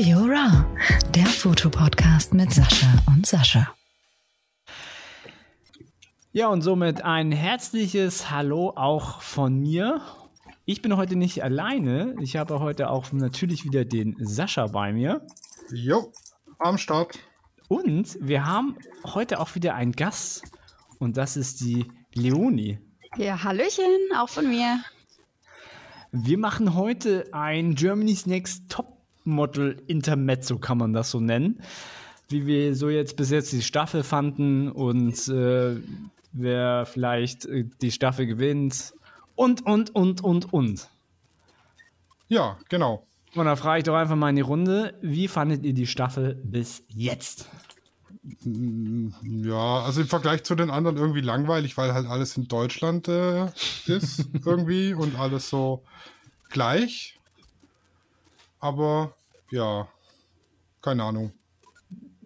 Studio Ra, der Fotopodcast mit Sascha und Sascha. Ja, und somit ein herzliches Hallo auch von mir. Ich bin heute nicht alleine. Ich habe heute auch natürlich wieder den Sascha bei mir. Jo, am Start. Und wir haben heute auch wieder einen Gast. Und das ist die Leonie. Ja, Hallöchen, auch von mir. Wir machen heute ein Germany's Next Top Model Intermezzo, kann man das so nennen. Wie wir so jetzt bis jetzt die Staffel fanden und äh, wer vielleicht äh, die Staffel gewinnt und, und, und, und, und. Ja, genau. Und da frage ich doch einfach mal in die Runde, wie fandet ihr die Staffel bis jetzt? Ja, also im Vergleich zu den anderen irgendwie langweilig, weil halt alles in Deutschland äh, ist irgendwie und alles so gleich. Aber ja, keine Ahnung.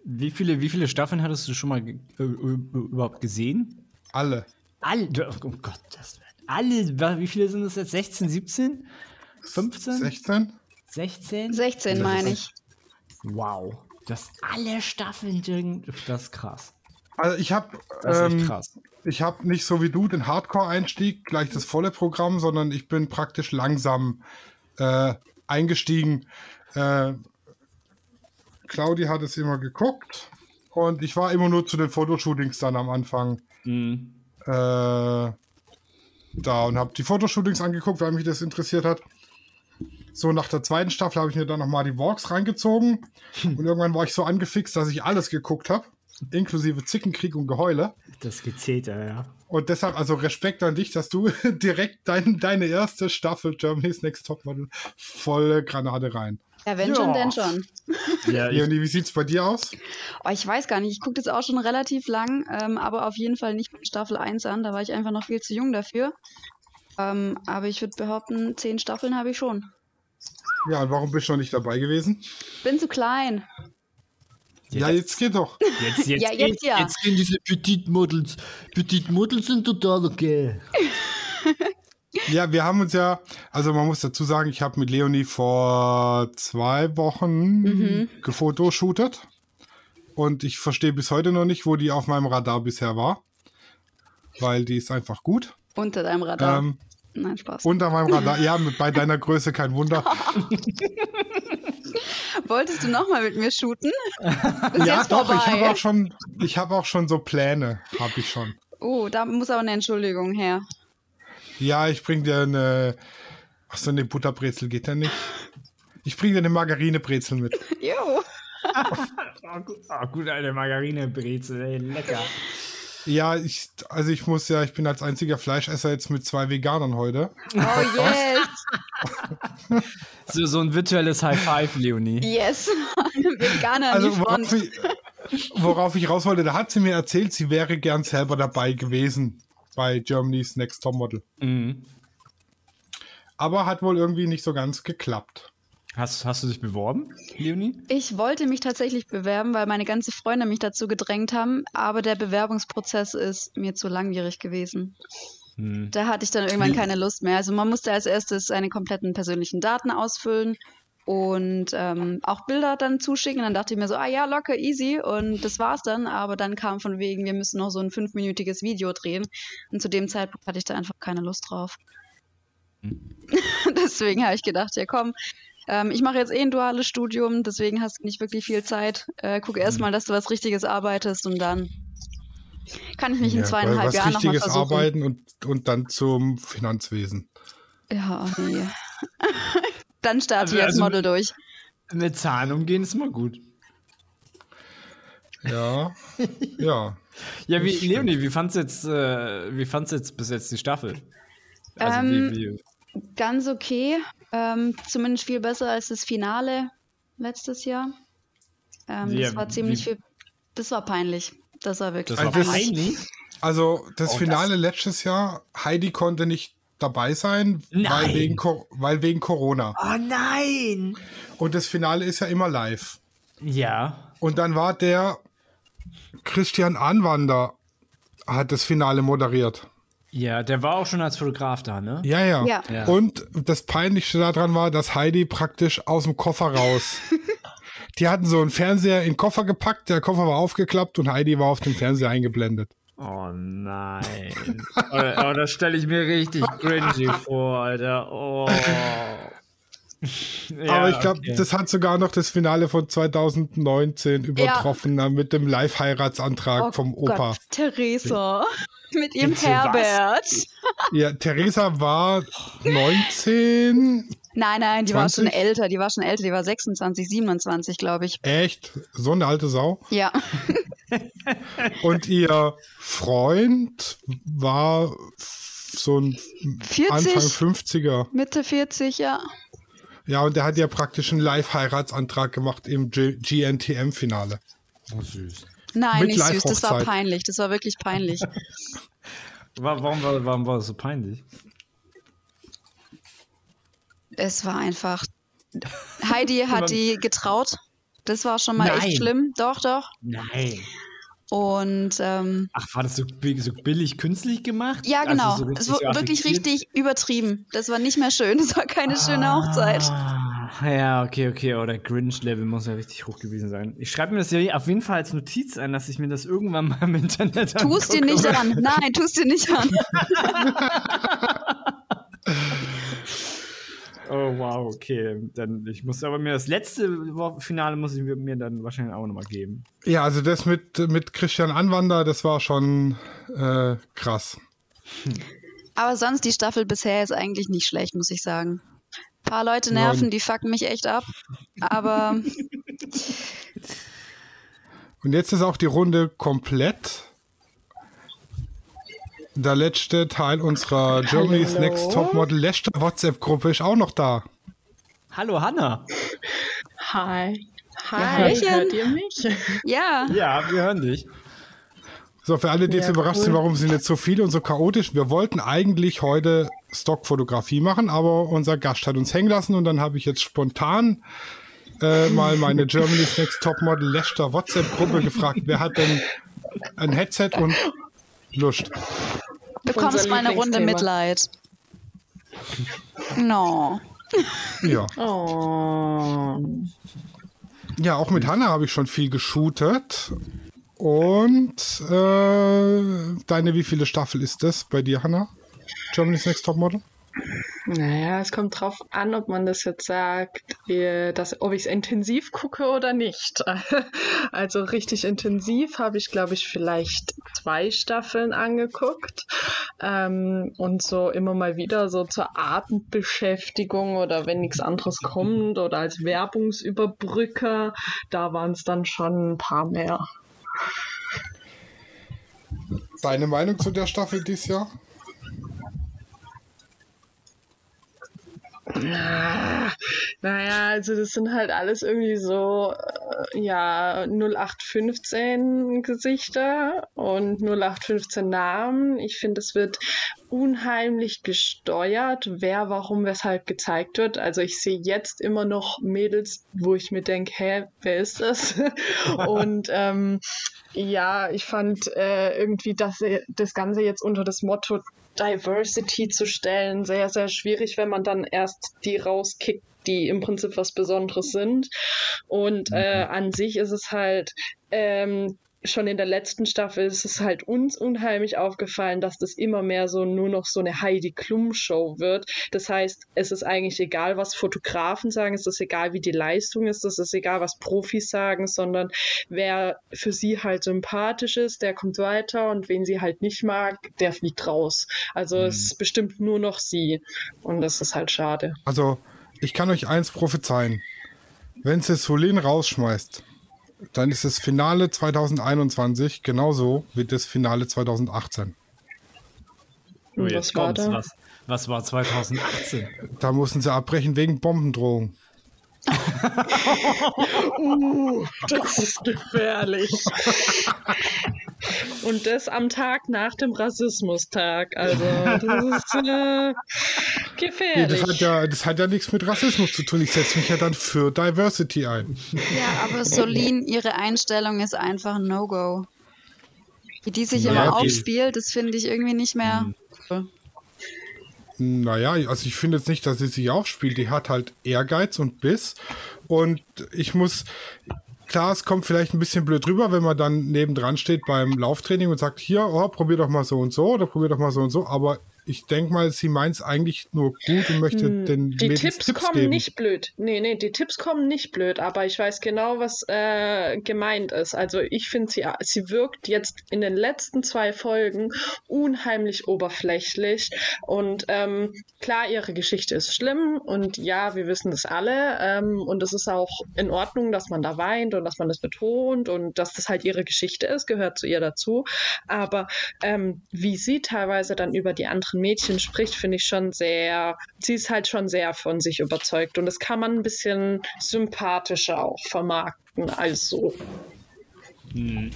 Wie viele, wie viele Staffeln hattest du schon mal ge äh, überhaupt gesehen? Alle. Alle, oh Gott, das alle, wie viele sind das jetzt? 16, 17? 15? 16? 16? 16 meine ich. Wow. Das alle Staffeln, das ist krass. Also ich habe ähm, ich habe nicht so wie du den Hardcore-Einstieg, gleich das volle Programm, sondern ich bin praktisch langsam äh, eingestiegen. Äh, Claudi hat es immer geguckt und ich war immer nur zu den Fotoshootings dann am Anfang mhm. äh, da und habe die Fotoshootings angeguckt, weil mich das interessiert hat. So, nach der zweiten Staffel habe ich mir dann nochmal die Walks reingezogen. Und irgendwann war ich so angefixt, dass ich alles geguckt habe. Inklusive Zickenkrieg und Geheule. Das Gezeter, ja. Und deshalb, also Respekt an dich, dass du direkt dein, deine erste Staffel Germany's Next Topmodel volle Granate rein. Ja, wenn ja. schon, denn schon. Ja, Leonie, wie sieht es bei dir aus? Oh, ich weiß gar nicht. Ich gucke das auch schon relativ lang, ähm, aber auf jeden Fall nicht von Staffel 1 an. Da war ich einfach noch viel zu jung dafür. Ähm, aber ich würde behaupten, zehn Staffeln habe ich schon. Ja, und warum bist du noch nicht dabei gewesen? Bin zu klein. Ja, jetzt geht doch. Jetzt, jetzt, ja, jetzt, ja. jetzt gehen diese Petit Models. Petit Models sind total okay. ja, wir haben uns ja, also man muss dazu sagen, ich habe mit Leonie vor zwei Wochen mhm. gefotoshootet. Und ich verstehe bis heute noch nicht, wo die auf meinem Radar bisher war. Weil die ist einfach gut. Unter deinem Radar. Ähm, Nein, Spaß. Unter meinem Radar. Ja, mit, bei deiner Größe kein Wunder. Wolltest du nochmal mit mir shooten? ja, doch, vorbei. ich habe auch schon, ich habe auch schon so Pläne, habe ich schon. Oh, da muss aber eine Entschuldigung her. Ja, ich bring dir eine, ach so, eine Butterbrezel geht ja nicht. Ich bring dir eine Margarinebrezel mit. Jo. oh, gut, oh, gut, eine Margarinebrezel, ey, lecker. Ja, ich, also ich muss ja, ich bin als einziger Fleischesser jetzt mit zwei Veganern heute. Oh yes! so, so ein virtuelles High Five, Leonie. Yes, Veganer also, worauf ich, worauf ich raus wollte, da hat sie mir erzählt, sie wäre gern selber dabei gewesen bei Germany's Next Top Model. Mhm. Aber hat wohl irgendwie nicht so ganz geklappt. Hast, hast du dich beworben, Leonie? Ich wollte mich tatsächlich bewerben, weil meine ganze Freunde mich dazu gedrängt haben, aber der Bewerbungsprozess ist mir zu langwierig gewesen. Hm. Da hatte ich dann irgendwann keine Lust mehr. Also man musste als erstes seine kompletten persönlichen Daten ausfüllen und ähm, auch Bilder dann zuschicken. Dann dachte ich mir so, ah ja, locker, easy. Und das war's dann. Aber dann kam von wegen, wir müssen noch so ein fünfminütiges Video drehen. Und zu dem Zeitpunkt hatte ich da einfach keine Lust drauf. Hm. Deswegen habe ich gedacht, ja komm, ähm, ich mache jetzt eh ein duales Studium, deswegen hast du nicht wirklich viel Zeit. Äh, guck erst mal, dass du was Richtiges arbeitest und dann kann ich mich ja, in zweieinhalb Jahren nochmal versuchen. Was Richtiges arbeiten und, und dann zum Finanzwesen. Ja, nee. dann starte also, ich als also Model durch. Mit Zahlen umgehen ist immer gut. Ja, ja. ja, wie, Leonie, wie fand's jetzt, äh, wie fand's jetzt bis jetzt die Staffel? Also ähm, wie, wie? Ganz okay. Ähm, zumindest viel besser als das Finale letztes Jahr. Ähm, ja, das war ziemlich wie? viel. Das war peinlich. Das war wirklich das war peinlich. Also das oh, Finale das... letztes Jahr, Heidi konnte nicht dabei sein, weil wegen, weil wegen Corona. Oh nein! Und das Finale ist ja immer live. Ja. Und dann war der Christian Anwander, hat das Finale moderiert. Ja, der war auch schon als Fotograf da, ne? Ja, ja. ja. Und das Peinlichste daran war, dass Heidi praktisch aus dem Koffer raus die hatten so einen Fernseher in den Koffer gepackt, der Koffer war aufgeklappt und Heidi war auf dem Fernseher eingeblendet. Oh nein. oh, oh, das stelle ich mir richtig cringy vor, Alter. Oh. ja, Aber ich glaube, okay. das hat sogar noch das Finale von 2019 übertroffen ja. mit dem Live-Heiratsantrag oh vom Opa. Gott, Theresa. mit ihrem Herbert. Ja, Theresa war 19. Nein, nein, die 20? war schon älter. Die war schon älter. Die war 26, 27, glaube ich. Echt? So eine alte Sau? Ja. Und ihr Freund war so ein 40, Anfang 50er. Mitte 40, ja. Ja, und der hat ja praktisch einen Live-Heiratsantrag gemacht im GNTM-Finale. Oh, süß. Nein, Mit nicht süß, das war peinlich. Das war wirklich peinlich. warum, war, warum war das so peinlich? Es war einfach. Heidi hat die getraut. Das war schon mal Nein. echt schlimm. Doch, doch. Nein. Und ähm, ach, war das so, so, billig künstlich gemacht? Ja, also genau. Also so es war wirklich richtig übertrieben. Das war nicht mehr schön. Das war keine ah, schöne Hochzeit. Ja, okay, okay. Oh, der Grinch-Level muss ja richtig hoch gewesen sein. Ich schreibe mir das ja auf jeden Fall als Notiz ein, dass ich mir das irgendwann mal im Internet Tust dir nicht an. Nein, tust dir nicht an. Oh wow, okay. Dann ich muss aber mir das letzte Finale muss ich mir dann wahrscheinlich auch nochmal geben. Ja, also das mit, mit Christian Anwander, das war schon äh, krass. Hm. Aber sonst die Staffel bisher ist eigentlich nicht schlecht, muss ich sagen. Ein paar Leute nerven, die fucken mich echt ab. Aber. Und jetzt ist auch die Runde komplett. Der letzte Teil unserer Germany's Hallo. Next Topmodel Leicester WhatsApp-Gruppe ist auch noch da. Hallo Hanna. Hi. Hi, ja, hört ihr mich? Ja. Ja, wir hören dich. So, für alle, die jetzt überrascht cool. sind, warum sind jetzt so viele und so chaotisch. Wir wollten eigentlich heute Stockfotografie machen, aber unser Gast hat uns hängen lassen und dann habe ich jetzt spontan äh, mal meine Germany's Next Topmodel Leicester WhatsApp-Gruppe gefragt, wer hat denn ein Headset und Lust. Bekommst mal eine Runde Mitleid. No. Ja. Oh. Ja, auch mit Hanna habe ich schon viel geshootet. Und äh, deine, wie viele Staffel ist das bei dir, Hanna? Germany's Next Topmodel? Naja, es kommt drauf an, ob man das jetzt sagt, dass, ob ich es intensiv gucke oder nicht. Also richtig intensiv habe ich, glaube ich, vielleicht zwei Staffeln angeguckt. Ähm, und so immer mal wieder so zur Abendbeschäftigung oder wenn nichts anderes kommt oder als Werbungsüberbrücker, da waren es dann schon ein paar mehr. Deine Meinung zu der Staffel dieses Jahr? Naja, also das sind halt alles irgendwie so, äh, ja, 0815 Gesichter und 0815 Namen. Ich finde, es wird unheimlich gesteuert, wer, warum, weshalb gezeigt wird. Also ich sehe jetzt immer noch Mädels, wo ich mir denke, hä, wer ist das? und ähm, ja, ich fand äh, irgendwie, dass das Ganze jetzt unter das Motto Diversity zu stellen, sehr, sehr schwierig, wenn man dann erst die rauskickt, die im Prinzip was Besonderes sind. Und äh, an sich ist es halt ähm, schon in der letzten Staffel ist es halt uns unheimlich aufgefallen, dass das immer mehr so nur noch so eine Heidi Klum Show wird. Das heißt, es ist eigentlich egal, was Fotografen sagen, es ist egal, wie die Leistung ist, es ist egal, was Profis sagen, sondern wer für sie halt sympathisch ist, der kommt weiter und wen sie halt nicht mag, der fliegt raus. Also mhm. es ist bestimmt nur noch sie und das ist halt schade. Also ich kann euch eins prophezeien. Wenn sie Solin rausschmeißt, dann ist das Finale 2021 genauso wie das Finale 2018. Oh, jetzt was kommt's. War was, was war 2018? Da mussten sie abbrechen wegen Bombendrohung. uh, das ist gefährlich. Und das am Tag nach dem Rassismustag. Also, das ist äh, gefährlich. Nee, das, hat ja, das hat ja nichts mit Rassismus zu tun. Ich setze mich ja dann für Diversity ein. Ja, aber Solin, ihre Einstellung ist einfach ein No-Go. Wie die sich ja, immer aufspielt, das finde ich irgendwie nicht mehr. Mhm. Naja, also ich finde jetzt nicht, dass sie sich aufspielt. Die hat halt Ehrgeiz und Biss. Und ich muss, klar, es kommt vielleicht ein bisschen blöd rüber, wenn man dann nebendran steht beim Lauftraining und sagt, hier, oh, probier doch mal so und so oder probier doch mal so und so. Aber ich denke mal, sie meint es eigentlich nur gut und möchte hm, den Die Mädels Tipps, Tipps kommen geben. nicht blöd. Nee, nee, die Tipps kommen nicht blöd, aber ich weiß genau, was äh, gemeint ist. Also ich finde, sie, sie wirkt jetzt in den letzten zwei Folgen unheimlich oberflächlich. Und ähm, klar, ihre Geschichte ist schlimm und ja, wir wissen das alle. Ähm, und es ist auch in Ordnung, dass man da weint und dass man das betont und dass das halt ihre Geschichte ist, gehört zu ihr dazu. Aber ähm, wie sie teilweise dann über die anderen Mädchen spricht, finde ich schon sehr, sie ist halt schon sehr von sich überzeugt und das kann man ein bisschen sympathischer auch vermarkten als so. Hm.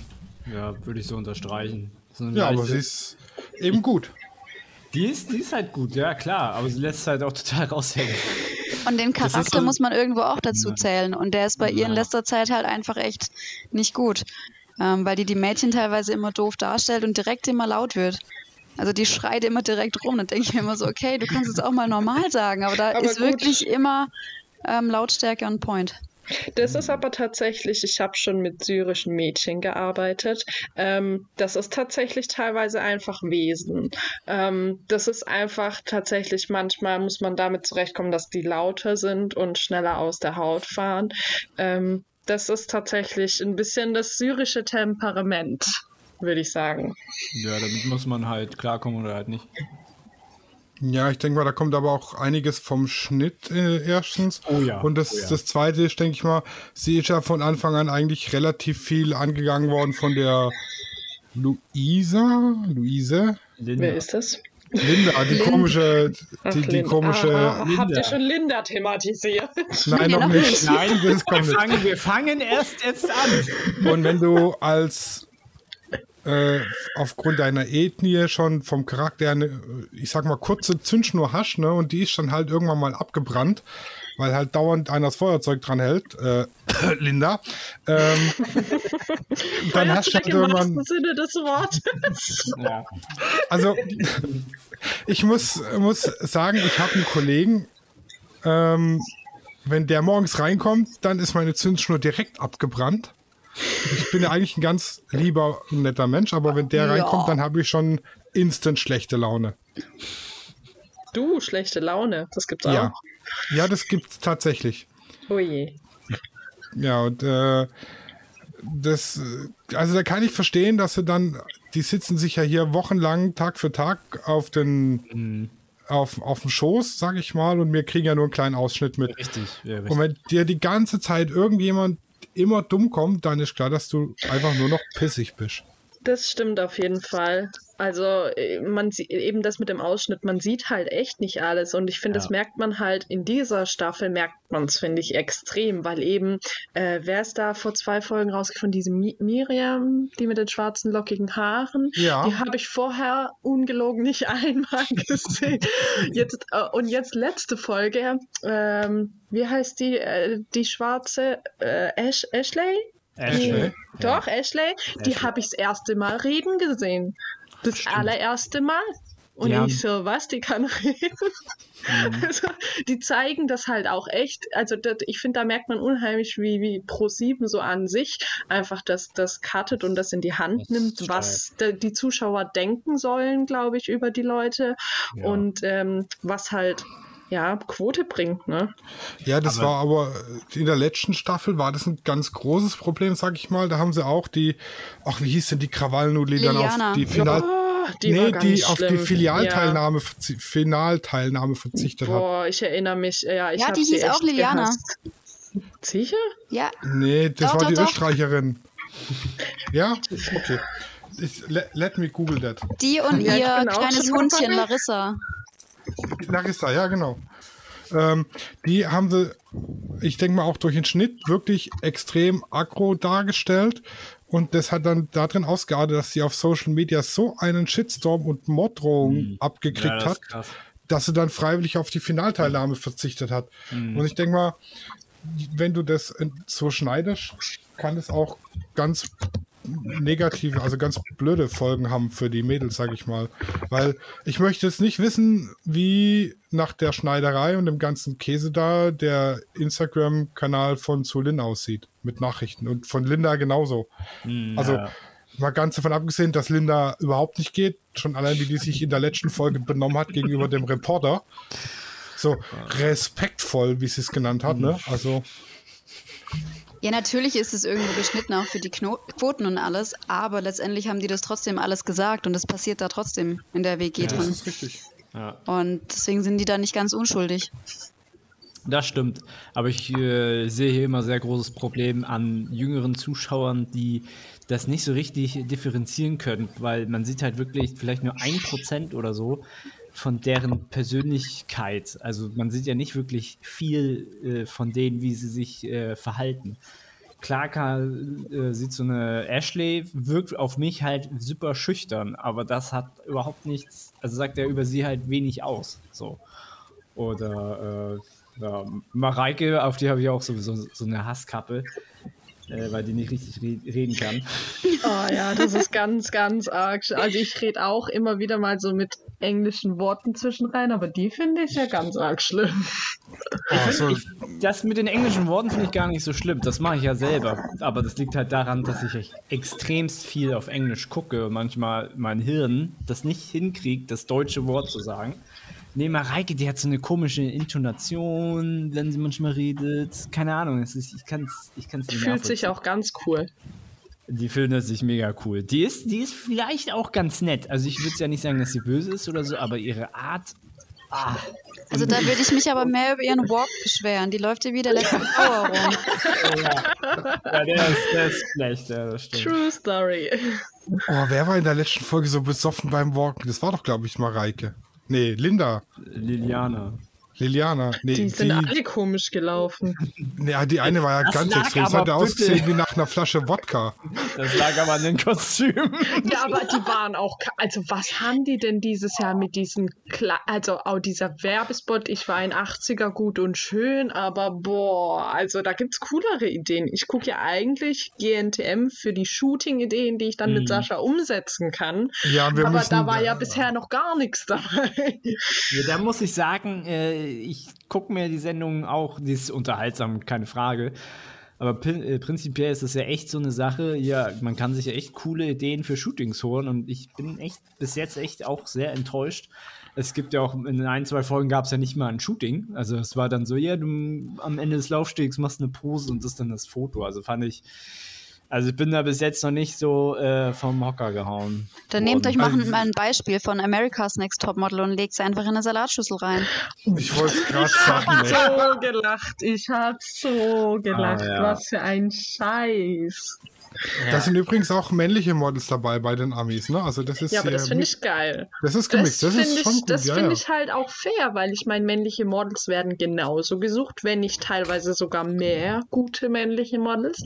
Ja, würde ich so unterstreichen. Ja, aber sie ist eben gut. Die ist, die ist halt gut, ja klar, aber sie lässt halt auch total raushängen. Und den Charakter so, muss man irgendwo auch dazu zählen. Und der ist bei ja. ihr in letzter Zeit halt einfach echt nicht gut. Ähm, weil die die Mädchen teilweise immer doof darstellt und direkt immer laut wird. Also die schreit immer direkt rum. Dann denke ich mir immer so, okay, du kannst es auch mal normal sagen, aber da aber ist gut. wirklich immer ähm, Lautstärke on point. Das ist aber tatsächlich, ich habe schon mit syrischen Mädchen gearbeitet. Ähm, das ist tatsächlich teilweise einfach Wesen. Ähm, das ist einfach tatsächlich, manchmal muss man damit zurechtkommen, dass die lauter sind und schneller aus der Haut fahren. Ähm, das ist tatsächlich ein bisschen das syrische Temperament würde ich sagen. Ja, damit muss man halt klarkommen oder halt nicht. Ja, ich denke mal, da kommt aber auch einiges vom Schnitt äh, erstens. Oh ja. Und das, oh ja. das zweite ist, denke ich mal, sie ist ja von Anfang an eigentlich relativ viel angegangen worden von der Luisa. Luise? Linda. Wer ist das? Linda, die Linda. komische, die, die Linda. komische. Ah, habt ihr schon Linda thematisiert? Nein, noch nicht. Nein, das kommt wir, fangen, wir fangen erst jetzt an. Und wenn du als äh, aufgrund deiner Ethnie schon vom Charakter eine, ich sag mal, kurze Zündschnur hast, ne? Und die ist dann halt irgendwann mal abgebrannt, weil halt dauernd einer das Feuerzeug dran hält, äh, Linda. Ähm, dann hast du halt irgendwann. Sinne des Wortes. Ja. Also, ich muss, muss sagen, ich habe einen Kollegen, ähm, wenn der morgens reinkommt, dann ist meine Zündschnur direkt abgebrannt. Ich bin ja eigentlich ein ganz lieber, netter Mensch, aber wenn der ja. reinkommt, dann habe ich schon instant schlechte Laune. Du, schlechte Laune, das gibt's auch. Ja, ja das gibt's tatsächlich. Oh je. Ja, und äh, das, also da kann ich verstehen, dass sie dann, die sitzen sich ja hier wochenlang, Tag für Tag auf den, mhm. auf, auf dem Schoß, sag ich mal, und wir kriegen ja nur einen kleinen Ausschnitt mit. Richtig, ja, richtig. Und wenn dir die ganze Zeit irgendjemand immer dumm kommt, dann ist klar, dass du einfach nur noch pissig bist. Das stimmt auf jeden Fall. Also äh, man sieht eben das mit dem Ausschnitt, man sieht halt echt nicht alles und ich finde, ja. das merkt man halt in dieser Staffel merkt man es finde ich extrem, weil eben äh, wer ist da vor zwei Folgen rausgefunden, diese Mi Miriam, die mit den schwarzen lockigen Haaren, ja. die habe ich vorher ungelogen nicht einmal gesehen. jetzt äh, und jetzt letzte Folge, ähm, wie heißt die äh, die schwarze äh, Ash Ashley? Ashley. Doch, Ashley. Die habe ich das erste Mal reden gesehen. Das Stimmt. allererste Mal. Und die ich so, was, die kann reden? Mhm. Also, die zeigen das halt auch echt. Also, das, ich finde, da merkt man unheimlich, wie, wie Pro7 so an sich einfach das, das cuttet und das in die Hand das nimmt, was de, die Zuschauer denken sollen, glaube ich, über die Leute. Ja. Und ähm, was halt ja, Quote bringt, ne? Ja, das aber war aber in der letzten Staffel war das ein ganz großes Problem, sag ich mal. Da haben sie auch die, ach, wie hieß denn die Krawallnudel, die dann auf die Final. Oh, die nee, die auf die Filialteilnahme, ja. Finalteilnahme verzichtet Boah, hat. Boah, ich erinnere mich. Ja, ich ja die hieß auch Liliana. Gehasst. Sicher? Ja. Nee, das doch, war doch, die doch. Österreicherin. ja? Okay. Ich, let, let, me Google that. Die und ja, ihr kleines Hundchen Larissa. Larissa, ja, genau. Ähm, die haben sie, ich denke mal, auch durch den Schnitt wirklich extrem aggro dargestellt. Und das hat dann darin ausgeartet, dass sie auf Social Media so einen Shitstorm und Morddrohungen mhm. abgekriegt ja, hat, dass sie dann freiwillig auf die Finalteilnahme verzichtet hat. Mhm. Und ich denke mal, wenn du das so schneidest, kann es auch ganz negative, also ganz blöde Folgen haben für die Mädels, sag ich mal. Weil ich möchte jetzt nicht wissen, wie nach der Schneiderei und dem ganzen Käse da der Instagram-Kanal von Zulin aussieht mit Nachrichten und von Linda genauso. Hm, also ja. mal ganz davon abgesehen, dass Linda überhaupt nicht geht, schon allein wie die sich in der letzten Folge benommen hat gegenüber dem Reporter. So respektvoll, wie sie es genannt hat, ne? Also ja, natürlich ist es irgendwo geschnitten, auch für die Kno Quoten und alles, aber letztendlich haben die das trotzdem alles gesagt und es passiert da trotzdem in der WG ja, drin. Das ist richtig. Ja. Und deswegen sind die da nicht ganz unschuldig. Das stimmt. Aber ich äh, sehe hier immer sehr großes Problem an jüngeren Zuschauern, die das nicht so richtig differenzieren können, weil man sieht halt wirklich vielleicht nur ein Prozent oder so von deren Persönlichkeit. Also man sieht ja nicht wirklich viel äh, von denen, wie sie sich äh, verhalten. Klar kann, äh, sieht so eine Ashley, wirkt auf mich halt super schüchtern, aber das hat überhaupt nichts, also sagt er über sie halt wenig aus. So. Oder äh, ja, Mareike, auf die habe ich auch sowieso so eine Hasskappe äh, weil die nicht richtig re reden kann. Oh ja, das ist ganz, ganz arg. Also ich rede auch immer wieder mal so mit englischen Worten zwischenrein, aber die finde ich ja ganz arg schlimm. Ich find, ich, das mit den englischen Worten finde ich gar nicht so schlimm. Das mache ich ja selber. Aber das liegt halt daran, dass ich extremst viel auf Englisch gucke und manchmal mein Hirn das nicht hinkriegt, das deutsche Wort zu sagen. Nee, Mareike, die hat so eine komische Intonation, wenn sie manchmal redet. Keine Ahnung, ist, ich kann es ich kann's nicht Fühlt sich auch ganz cool. Die findet sich mega cool. Die ist, die ist vielleicht auch ganz nett. Also ich würde ja nicht sagen, dass sie böse ist oder so, aber ihre Art. Ah. Also da würde ich mich aber mehr über ihren Walk beschweren. Die läuft ja wie der letzte Power rum. ja. ja, der ist, der ist schlecht, ja, das stimmt. True Story. Oh, wer war in der letzten Folge so besoffen beim Walken? Das war doch, glaube ich, Mareike. Nee, Linda. Liliana. Liliana. Nee, die sind die, alle komisch gelaufen. Ja, die eine war ja das ganz extrem. Das hat ausgesehen wie nach einer Flasche Wodka. Das lag aber an den Kostümen. Ja, aber die waren auch. Also, was haben die denn dieses Jahr mit diesem. Kle also, auch dieser Werbespot? Ich war ein 80er gut und schön, aber boah, also da gibt's coolere Ideen. Ich gucke ja eigentlich GNTM für die Shooting-Ideen, die ich dann mhm. mit Sascha umsetzen kann. Ja, wir aber müssen, da war ja bisher noch gar nichts dabei. Ja, da muss ich sagen, äh, ich gucke mir die Sendung auch, die ist unterhaltsam, keine Frage. Aber äh, prinzipiell ist das ja echt so eine Sache. Ja, man kann sich ja echt coole Ideen für Shootings holen und ich bin echt bis jetzt echt auch sehr enttäuscht. Es gibt ja auch in ein, zwei Folgen gab es ja nicht mal ein Shooting. Also es war dann so, ja, du am Ende des Laufstegs machst eine Pose und das ist dann das Foto. Also fand ich, also ich bin da bis jetzt noch nicht so äh, vom Hocker gehauen. Dann nehmt euch mal ein, ein Beispiel von America's Next Topmodel und legt es einfach in eine Salatschüssel rein. Ich wollte es gerade sagen. Ich habe so gelacht. Ich habe so gelacht. Ah, ja. Was für ein Scheiß. Ja. Da sind übrigens auch männliche Models dabei bei den Amis, ne? Also das ist ja, aber das finde ich geil. Das ist gemixt. Das, das ist schon ich, Das ja, finde ja. ich halt auch fair, weil ich meine, männliche Models werden genauso gesucht, wenn nicht teilweise sogar mehr gute männliche Models.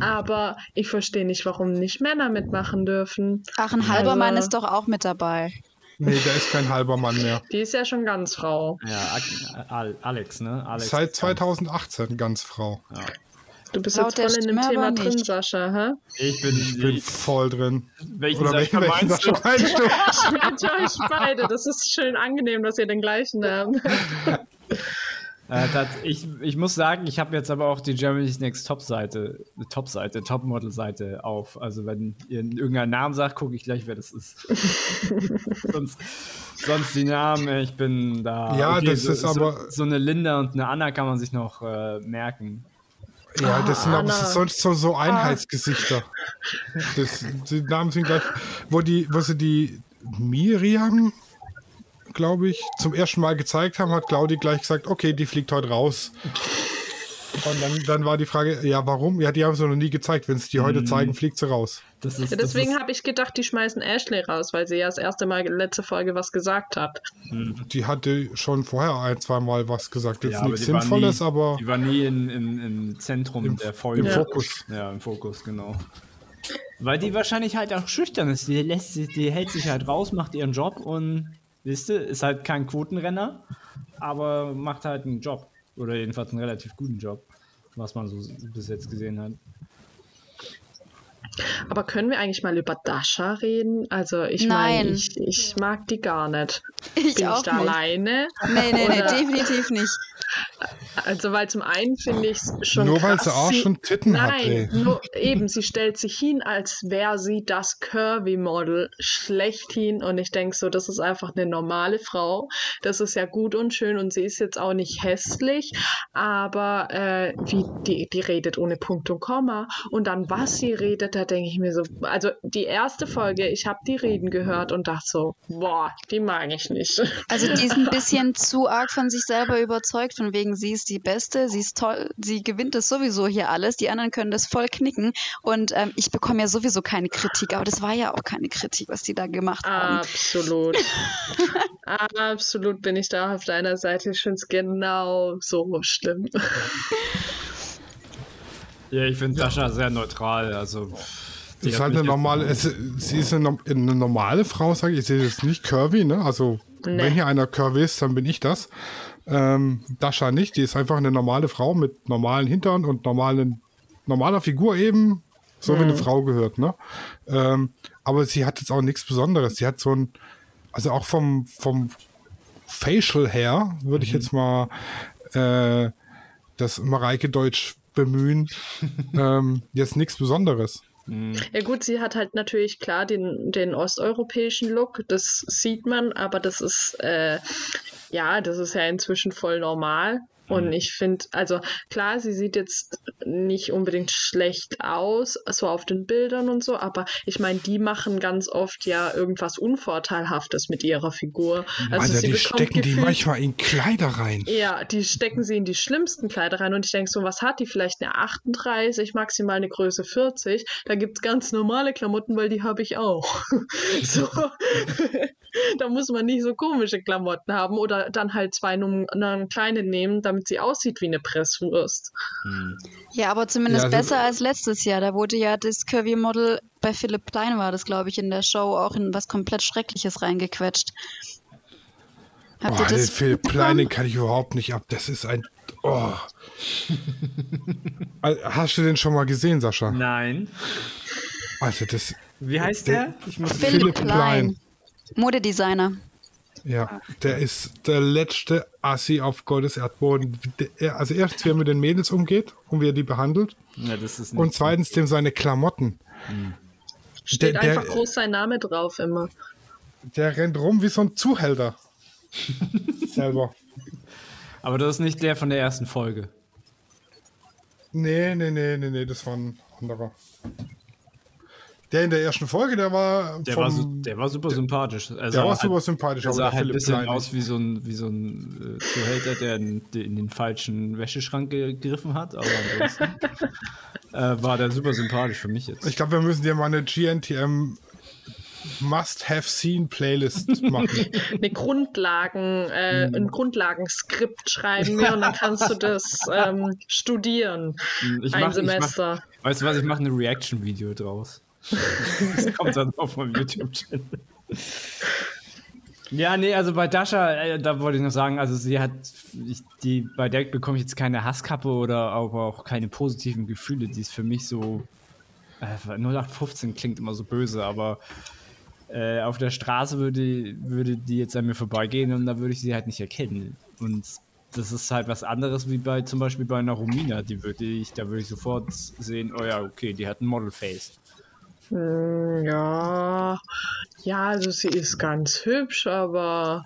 Aber ich verstehe nicht, warum nicht Männer mitmachen dürfen. Ach, ein halber also, Mann ist doch auch mit dabei. Nee, da ist kein halber Mann mehr. Die ist ja schon ganz Frau. Ja, Alex, ne? Alex Seit 2018 ganz Frau. Ja. Du bist Laut jetzt voll in dem Thema drin, Sascha, hä? Ich bin, ich bin voll drin. Welchen Oder Sascha welchen, meinst Sascha meinst du? ich wünsche euch beide. Das ist schön angenehm, dass ihr den gleichen habt. Äh, das, ich, ich muss sagen, ich habe jetzt aber auch die Germany's Next Top-Seite, Top-Seite, Top-Model-Seite auf. Also wenn ihr irgendeinen Namen sagt, gucke ich gleich, wer das ist. sonst, sonst die Namen, ich bin da. Ja, okay, das so, ist aber. So, so, eine Linda und eine Anna kann man sich noch äh, merken. Ja, das sind aber sonst so, so Einheitsgesichter. Das, die Namen sind gleich. Wo, die, wo sie die Miriam, glaube ich, zum ersten Mal gezeigt haben, hat Claudi gleich gesagt: Okay, die fliegt heute raus. Und dann, dann war die Frage, ja, warum? Ja, die haben sie noch nie gezeigt. Wenn sie die heute mhm. zeigen, fliegt sie raus. Ist, ja, deswegen habe ich gedacht, die schmeißen Ashley raus, weil sie ja das erste Mal letzte Folge was gesagt hat. Mhm. Die hatte schon vorher ein, zwei Mal was gesagt. Jetzt ja, nichts Sinnvolles, nie, aber. Die war nie in, in, im Zentrum im, der Folge. Im ja. Fokus. Ja, im Fokus, genau. Weil die wahrscheinlich halt auch schüchtern ist. Die, lässt, die hält sich halt raus, macht ihren Job und, wisst ihr, ist halt kein Quotenrenner, aber macht halt einen Job. Oder jedenfalls einen relativ guten Job, was man so bis jetzt gesehen hat. Aber können wir eigentlich mal über Dasha reden? Also ich meine, ich, ich mag die gar nicht. Ich Bin auch ich da nicht. alleine? Nee, nee, nee, definitiv nicht. Also weil zum einen finde ich es schon Nur weil krass, sie auch schon Titten hat, Nein, ey. nur, eben, sie stellt sich hin, als wäre sie das Curvy-Model schlechthin. Und ich denke so, das ist einfach eine normale Frau. Das ist ja gut und schön und sie ist jetzt auch nicht hässlich, aber äh, wie die, die redet ohne Punkt und Komma. Und dann, was sie redet, da denke ich mir so, also die erste Folge, ich habe die Reden gehört und dachte so, boah, die mag ich nicht. Also die ist ein bisschen zu arg von sich selber überzeugt, von wegen sie ist die Beste, sie ist toll, sie gewinnt das sowieso hier alles, die anderen können das voll knicken und ähm, ich bekomme ja sowieso keine Kritik, aber das war ja auch keine Kritik, was die da gemacht haben. Absolut. Absolut bin ich da auf deiner Seite. Ich finde es genau so schlimm. Ja, ich finde Sascha sehr neutral. Also, die ist halt eine normale, es, sie ist eine, eine normale Frau, sage ich. Sie ist jetzt nicht curvy, ne? Also, Nee. wenn hier einer curvy ist, dann bin ich das. Ähm, Dasha nicht, die ist einfach eine normale Frau mit normalen Hintern und normalen, normaler Figur eben, so wie eine Frau gehört, ne? Ähm, aber sie hat jetzt auch nichts Besonderes. Sie hat so ein, also auch vom, vom Facial her, würde ich jetzt mal äh, das Mareike Deutsch bemühen, ähm, jetzt nichts Besonderes. Ja gut, sie hat halt natürlich klar den, den osteuropäischen Look, das sieht man, aber das ist äh, ja, das ist ja inzwischen voll normal. Und ich finde, also klar, sie sieht jetzt nicht unbedingt schlecht aus, so auf den Bildern und so, aber ich meine, die machen ganz oft ja irgendwas Unvorteilhaftes mit ihrer Figur. Also Alter, sie die stecken die gefühlt- manchmal in Kleider rein. Ja, die stecken sie in die schlimmsten Kleider rein und ich denke so, was hat die? Vielleicht eine 38, maximal eine Größe 40. Da gibt's ganz normale Klamotten, weil die habe ich auch. so. da muss man nicht so komische Klamotten haben oder dann halt zwei Nummern kleine nehmen, damit sie aussieht wie eine Presswurst. Ja, aber zumindest Ja, also- besser als letztes Jahr. Da wurde ja das Curvy-Model bei Philipp Plein war das, glaube ich, in der Show auch in was komplett Schreckliches reingequetscht. Habt Boah, ihr den das Philipp? Klein, den kann ich überhaupt nicht ab. Das ist ein. Oh. Hast du den schon mal gesehen, Sascha? Nein. Also, das. Wie heißt der? Ich muss Philipp, Philipp Plein. Plein. Modedesigner. Ja, der ist der letzte Assi auf Gottes Erdboden. Der, also, erstens, wie er mit den Mädels umgeht und wie er die behandelt. Ja, das ist nicht. Und zweitens, dem seine Klamotten. Steht Der- der- einfach groß sein Name drauf immer. Der rennt rum wie so ein Zuhälter. Selber. Aber das ist nicht der von der ersten Folge. Nee, nee, nee, nee, nee, das war ein anderer. Der in der ersten Folge, der war. Der, vom, war, su- der war super sympathisch. Also der war halt- super sympathisch, Er aber sah der halt ein bisschen Klein. aus wie so ein, wie so ein äh, Zuhälter, der in, in den falschen Wäscheschrank gegriffen hat. Aber ansonsten äh, war der super sympathisch für mich jetzt. Ich glaube, wir müssen dir mal eine GNTM Must-Have-Seen-Playlist machen. Eine Grundlagen, äh, ein Grundlagenskript schreiben wir und dann kannst du das ähm, studieren. Ich ein mach- ich Semester. Mach, weißt du was, ich mache ein Reaction-Video draus. Das kommt dann auf meinem YouTube-Channel. Ja, nee, also bei Dasha, äh, da wollte ich noch sagen, also sie hat, ich, die, bei der bekomme ich jetzt keine Hasskappe oder aber auch keine positiven Gefühle. Die ist für mich so, äh, 0815 klingt immer so böse, aber äh, auf der Straße würde, würde die jetzt an mir vorbeigehen und da würde ich sie halt nicht erkennen. Und das ist halt was anderes wie bei zum Beispiel bei einer Romina, die würde ich, da würde ich sofort sehen, oh ja, okay, die hat ein Model-Face. Hm, Ja, ja, also sie ist ganz hübsch, aber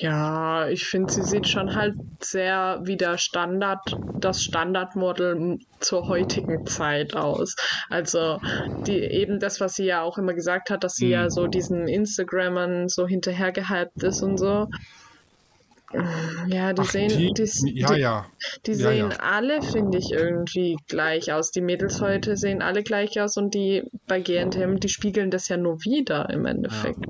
ja, ich finde, sie sieht schon halt sehr wie der Standard, das Standardmodel zur heutigen Zeit aus. Also die eben das, was sie ja auch immer gesagt hat, dass sie ja so diesen Instagrammern so hinterhergehypt ist und so. Ja, die Ach, sehen, die, die, ja, die, ja. die Ja, sehen ja. alle, finde ich, irgendwie gleich aus. Die Mädels heute sehen alle gleich aus und die bei GNTM, die spiegeln das ja nur wieder im Endeffekt.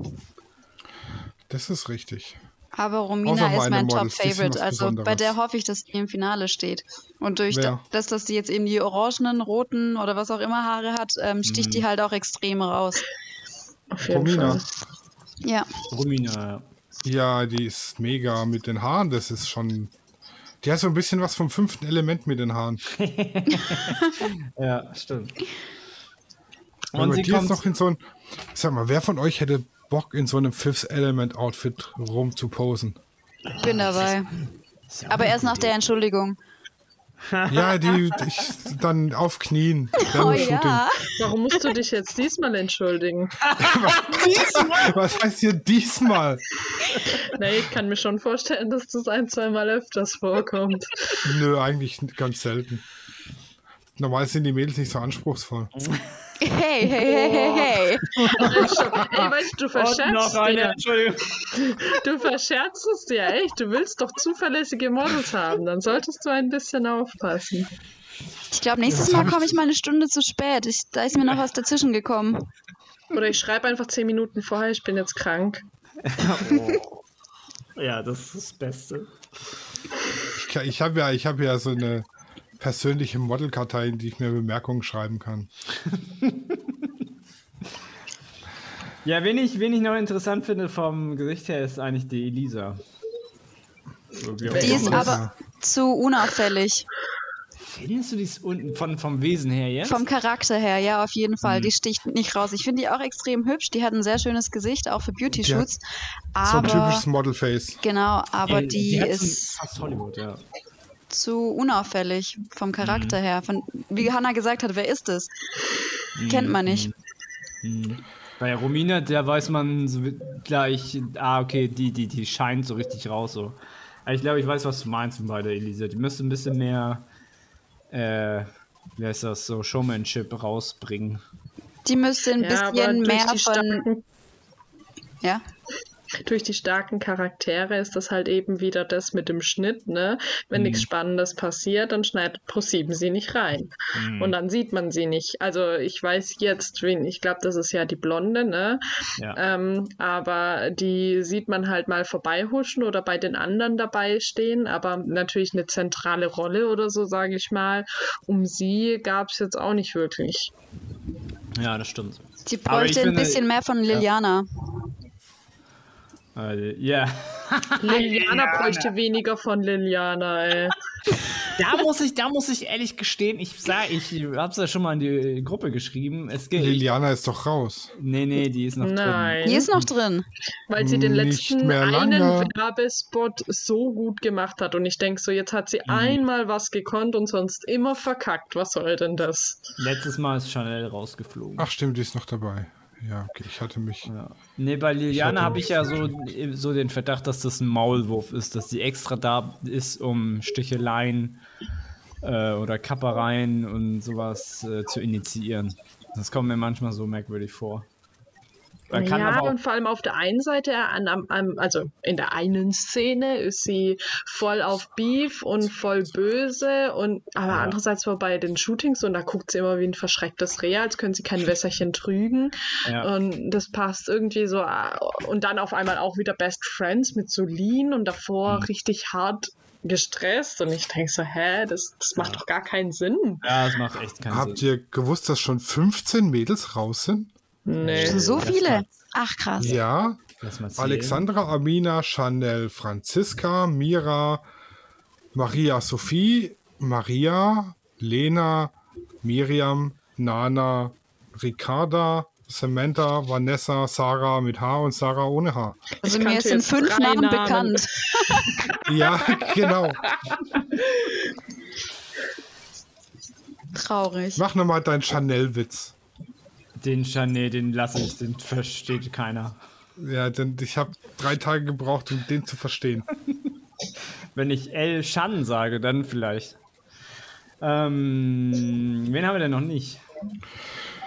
Das ist richtig. Aber Romina ist mein die Top-Favorite. Also bei der hoffe ich, dass die im Finale steht. Und durch Wer? das, dass die jetzt eben die orangenen, roten oder was auch immer Haare hat, ähm, sticht die halt auch extrem raus. Auf jeden Romina. Fall. Ja. Romina, ja. Ja, die ist mega mit den Haaren. Das ist schon. Die hat so ein bisschen was vom fünften Element mit den Haaren. Ja, stimmt. Und sie kommt noch in so ein. Sag mal, wer von euch hätte Bock, in so einem Fifth Element Outfit rumzuposen? Ich bin dabei. Aber erst nach der Entschuldigung. Ja, die ich, dann auf Knien. Oh ja. Warum musst du dich jetzt diesmal entschuldigen? diesmal? Was heißt hier diesmal? Nee, ich kann mir schon vorstellen, dass das ein, zweimal öfters vorkommt. Nö, eigentlich ganz selten. Normal sind die Mädels nicht so anspruchsvoll. Hey, hey, hey, hey, hey. Ey, weißt du, du verscherzt dir. Du verscherzt es dir echt. Du willst doch zuverlässige Models haben. Dann solltest du ein bisschen aufpassen. Ich glaube, nächstes Mal komme ich mal eine Stunde zu spät. Ich, da ist mir noch was dazwischen gekommen. Oder ich schreibe einfach zehn Minuten vorher, ich bin jetzt krank. oh. Ja, das ist das Beste. Ich, ich habe ja, hab ja so eine persönliche Modelkartei, in die ich mir Bemerkungen schreiben kann. ja, wen ich, wen ich noch interessant finde vom Gesicht her, ist eigentlich die Elisa. Die ist aber zu unauffällig. Findest du die unten von, vom Wesen her jetzt? Vom Charakter her, ja, auf jeden Fall. Hm. Die sticht nicht raus. Ich finde die auch extrem hübsch. Die hat ein sehr schönes Gesicht, auch für Beauty-Shoots. Ja, so ein typisches Model-Face. Genau, aber Ey, die, die ist. Fast Hollywood, ja zu unauffällig vom Charakter mhm. her. Von, wie Hannah gesagt hat, wer ist es? Mhm. Kennt man nicht. Mhm. Bei Romina, der weiß man so gleich, ah, okay, die, die, die scheint so richtig raus. So. Aber ich glaube, ich weiß, was du meinst bei der Elisa. Die müsste ein bisschen mehr, äh, wie heißt das, so Showmanship rausbringen. Die müsste ein ja, bisschen mehr von. Ja durch die starken Charaktere ist das halt eben wieder das mit dem Schnitt, ne? Wenn mhm. nichts Spannendes passiert, dann schneidet ProSieben sie nicht rein. Mhm. Und dann sieht man sie nicht. Also ich weiß jetzt, wen, ich glaube, das ist ja die Blonde, ne? Ja. Ähm, aber die sieht man halt mal vorbeihuschen oder bei den anderen dabei stehen, aber natürlich eine zentrale Rolle oder so, sage ich mal. Um sie gab es jetzt auch nicht wirklich. Ja, das stimmt. Sie bräuchte ein bisschen mehr von Liliana. Ja. Äh, ja. Liliana bräuchte weniger von Liliana, ey. Da muss ich, da muss ich ehrlich gestehen, ich sag, ich hab's ja schon mal in die Gruppe geschrieben. Es geht, Liliana ist doch raus. Nee, nee, die ist noch Nein. drin. Die ist noch drin. Weil sie den letzten einen Werbespot so gut gemacht hat. Und ich denke so, jetzt hat sie mhm. einmal was gekonnt und sonst immer verkackt. Was soll denn das? Letztes Mal ist Chanel rausgeflogen. Ach stimmt, die ist noch dabei. Ja, okay, ich hatte mich. Ja. Nee, bei Liliana habe ich ja so, so den Verdacht, dass das ein Maulwurf ist, dass sie extra da ist, um Sticheleien äh, oder Kappereien und sowas äh, zu initiieren. Das kommt mir manchmal so merkwürdig vor ja, und vor allem auf der einen Seite, an, an, also in der einen Szene ist sie voll auf Beef und voll böse und aber ja. andererseits war bei den Shootings und da guckt sie immer wie ein verschrecktes Reh, als könnte sie kein Wässerchen trügen ja. und das passt irgendwie so und dann auf einmal auch wieder Best Friends mit Solin und davor mhm. richtig hart gestresst und ich denke so, hä, das, das macht ja. doch gar keinen Sinn. Ja, das macht echt keinen Habt Sinn. Habt ihr gewusst, dass schon 15 Mädels raus sind? Nee. So viele? Ach krass. Ja. Alexandra, Amina, Chanel, Franziska, Mira, Maria Sophie, Maria, Lena, Miriam, Nana, Ricarda, Samantha, Vanessa, Sarah mit H und Sarah ohne H. Also mir sind fünf Namen, Namen bekannt. ja, genau. Traurig. Mach nochmal deinen Chanel-Witz. Den Chanel, den lasse ich, den versteht keiner. Ja, denn ich habe drei Tage gebraucht, um den zu verstehen. Wenn ich El Shan sage, dann vielleicht. Ähm, wen haben wir denn noch nicht?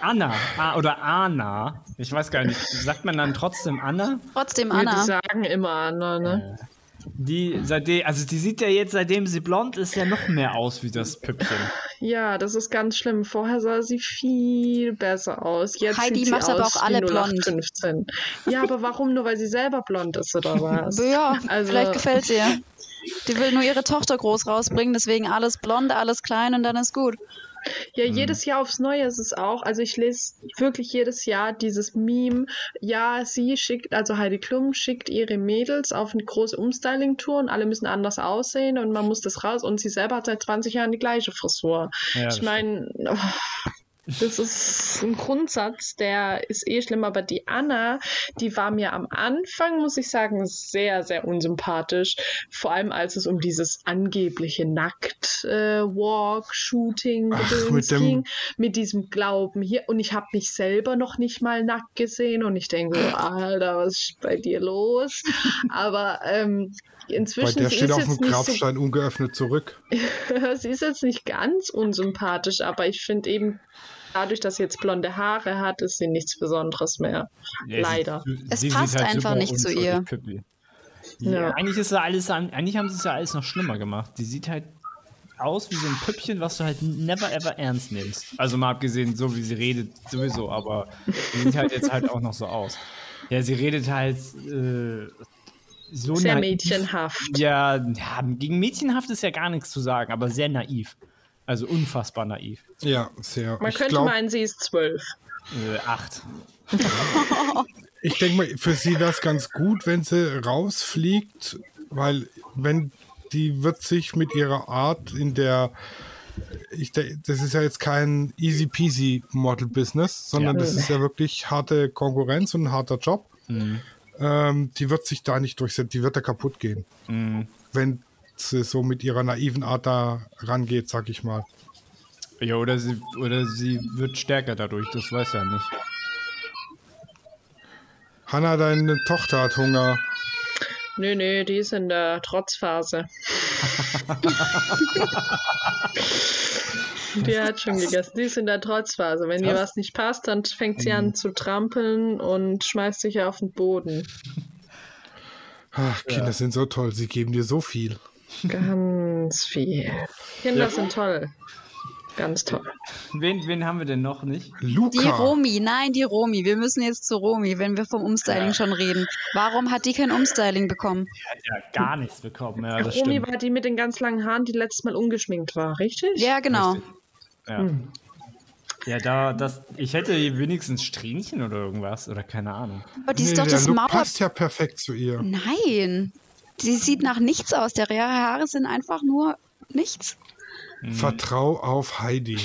Anna ah, oder Anna. Ich weiß gar nicht. Sagt man dann trotzdem Anna? Trotzdem Anna. Ja, die sagen immer Anna, ne? Äh, die, seitdem, also die sieht ja jetzt, seitdem sie blond ist, ja noch mehr aus wie das Püppchen. Ja, das ist ganz schlimm. Vorher sah sie viel besser aus. Jetzt Heidi sieht macht sie aber aus auch alle blond. 15. Ja, aber warum nur, weil sie selber blond ist oder was? ja, also, vielleicht gefällt sie ihr. Die will nur ihre Tochter groß rausbringen, deswegen alles blond, alles klein und dann ist gut. Ja, mhm. jedes Jahr aufs Neue ist es auch. Also ich lese wirklich jedes Jahr dieses Meme. Ja, sie schickt, also Heidi Klum schickt ihre Mädels auf eine große Umstyling-Tour und alle müssen anders aussehen und man muss das raus und sie selber hat seit 20 Jahren die gleiche Frisur. Ja, ich meine, oh, Das ist ein Grundsatz, der ist eh schlimm, aber die Anna, die war mir am Anfang, muss ich sagen, sehr, sehr unsympathisch. Vor allem als es um dieses angebliche Nackt-Walk-Shooting äh, ging, mit diesem Glauben hier. Und ich habe mich selber noch nicht mal nackt gesehen und ich denke, so, Alter, was ist bei dir los? aber ähm, inzwischen. Bei der steht auf dem Grabstein so, ungeöffnet zurück. sie ist jetzt nicht ganz unsympathisch, aber ich finde eben dadurch, dass sie jetzt blonde Haare hat, ist sie nichts Besonderes mehr. Ja, Leider. Sie, es sie passt halt einfach nicht zu ihr. Ja, ja. Eigentlich ist ja alles, eigentlich haben sie es ja alles noch schlimmer gemacht. Die sieht halt aus wie so ein Püppchen, was du halt never ever ernst nimmst. Also mal abgesehen, so wie sie redet, sowieso, aber sie sieht halt jetzt halt auch noch so aus. Ja, sie redet halt äh, so Sehr naiv. mädchenhaft. Ja, ja, gegen mädchenhaft ist ja gar nichts zu sagen, aber sehr naiv. Also unfassbar naiv. Ja, sehr. Man ich könnte glaub, meinen, sie ist zwölf. Äh, acht. ich denke mal, für sie wäre es ganz gut, wenn sie rausfliegt, weil wenn die wird sich mit ihrer Art in der ich, das ist ja jetzt kein easy peasy Model Business, sondern ja. das ist ja wirklich harte Konkurrenz und ein harter Job. Mhm. Ähm, die wird sich da nicht durchsetzen, die wird da kaputt gehen. Mhm. Wenn sie so mit ihrer naiven Art da rangeht, sag ich mal. Ja, oder sie, oder sie wird stärker dadurch, das weiß er nicht. Hanna, deine Tochter hat Hunger. Nö, nö, die ist in der Trotzphase. die hat schon gegessen. Die ist in der Trotzphase. Wenn ihr was nicht passt, dann fängt sie an mhm. zu trampeln und schmeißt sich auf den Boden. Ach, Kinder ja. sind so toll. Sie geben dir so viel. Ganz viel. Kinder ja. sind toll. Ganz toll. Wen, wen haben wir denn noch nicht? Luca. Die Romi, nein, die Romi. Wir müssen jetzt zu Romi, wenn wir vom Umstyling ja. schon reden. Warum hat die kein Umstyling bekommen? Die hat ja gar nichts bekommen. Ja, Romi stimmt. war die mit den ganz langen Haaren, die letztes Mal ungeschminkt war, richtig? Ja, genau. Ja. Hm. Ja, da, das, ich hätte wenigstens Strähnchen oder irgendwas oder keine Ahnung. Aber die ist nee, doch das Maul. passt ja perfekt zu ihr. Nein. Sie sieht nach nichts aus. Der Haare sind einfach nur nichts. Mhm. Vertrau auf Heidi.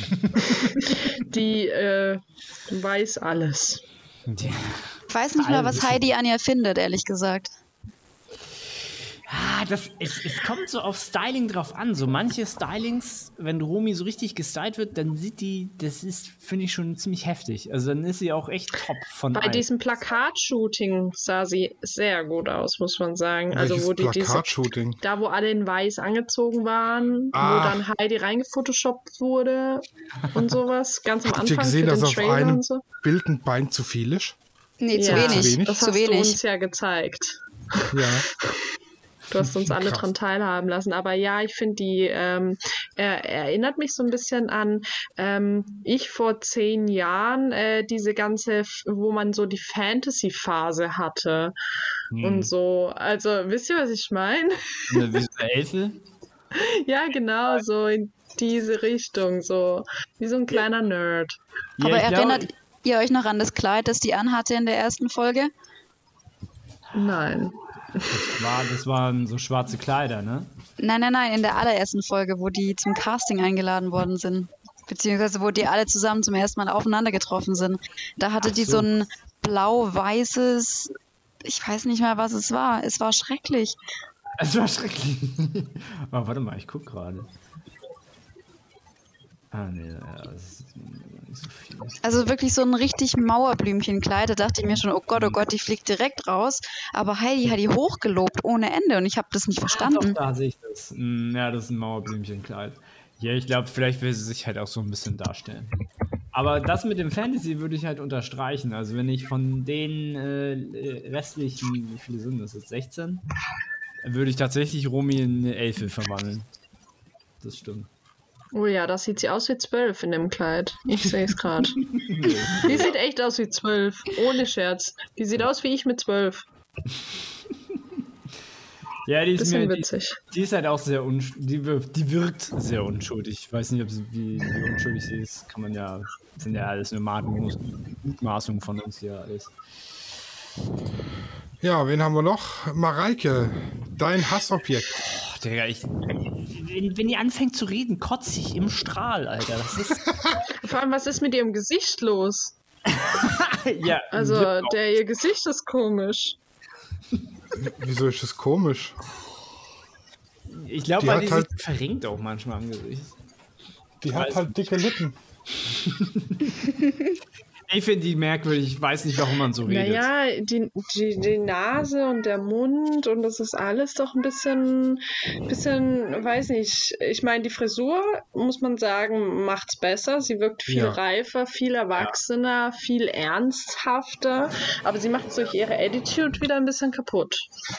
Die äh, weiß alles. Ich weiß nicht mal, was Heidi an ihr findet, ehrlich gesagt. Ah, das, es, es, kommt so auf Styling drauf an. So manche Stylings, wenn Romi so richtig gestylt wird, dann sieht die, das ist, finde ich, schon ziemlich heftig. Also dann ist sie auch echt top von Bei allen. diesem Plakatshooting sah sie sehr gut aus, muss man sagen. Welches also wo die? Diese, da wo alle in weiß angezogen waren, ah. wo dann Heidi reingefotoshoppt wurde und sowas. Ganz am Habt Anfang. Habt ihr gesehen, dass auf einem so? Bild ein Bein zu viel ist? Nee, zu ja. wenig. Zu wenig. Das zu hast wenig. du uns ja gezeigt. Ja. Du hast uns alle Krass. dran teilhaben lassen. Aber ja, ich finde, die ähm, er, erinnert mich so ein bisschen an ähm, ich vor zehn Jahren, äh, diese ganze, wo man so die Fantasy-Phase hatte. Hm. Und so. Also, wisst ihr, was ich meine? Wie so eine Elfe? ja, genau, so in diese Richtung, so wie so ein kleiner Nerd. Ja, Aber erinnert glaub, ihr euch noch an das Kleid, das die anhatte in der ersten Folge? Nein. Das, war, das waren so schwarze Kleider, ne? Nein, nein, nein, in der allerersten Folge, wo die zum Casting eingeladen worden sind. Beziehungsweise wo die alle zusammen zum ersten Mal aufeinander getroffen sind. Da hatte so. die so ein blau-weißes, ich weiß nicht mehr, was es war. Es war schrecklich. Es war schrecklich. oh, warte mal, ich guck gerade. Ah, nee, ja, das ist so viel. Also wirklich so ein richtig Mauerblümchenkleid. Da dachte ich mir schon, oh Gott, oh Gott, die fliegt direkt raus. Aber Heidi hat die hochgelobt ohne Ende und ich habe das nicht verstanden. Ah, doch, da sehe ich das. Hm, ja, das ist ein Mauerblümchenkleid. Ja, ich glaube, vielleicht will sie sich halt auch so ein bisschen darstellen. Aber das mit dem Fantasy würde ich halt unterstreichen. Also wenn ich von den äh, restlichen, wie viele sind das jetzt, 16? Würde ich tatsächlich Romy in eine Elfe verwandeln. Das stimmt. Oh ja, das sieht sie aus wie zwölf in dem Kleid. Ich sehe es gerade. die sieht echt aus wie zwölf. Ohne Scherz. Die sieht aus wie ich mit zwölf. Ja, die ist mir, witzig. Die, die, ist halt auch sehr unschuldig. Die, die wirkt sehr unschuldig. Ich weiß nicht, ob sie, wie, wie unschuldig sie ist. Kann man ja. Sind ja alles nur Mutmaßungen von uns hier alles. Ja, wen haben wir noch? Mareike, dein Hassobjekt. Digga, ich, wenn, wenn die anfängt zu reden, kotze ich im Strahl, Alter. Das ist Vor allem, was ist mit ihrem Gesicht los? ja, Also, der ihr Gesicht ist komisch. Wieso ist das komisch? ich glaube, die weil hat die halt- sich verrenkt auch manchmal am Gesicht. Die hat halt dicke Lippen. Ich finde die merkwürdig. Ich weiß nicht, warum man so redet. Naja, die, die, die Nase und der Mund und das ist alles doch ein bisschen, bisschen, weiß nicht. Ich meine, die Frisur, muss man sagen, macht's besser. Sie wirkt viel Ja. reifer, viel erwachsener, viel ernsthafter. Aber sie macht durch ihre Attitude wieder ein bisschen kaputt.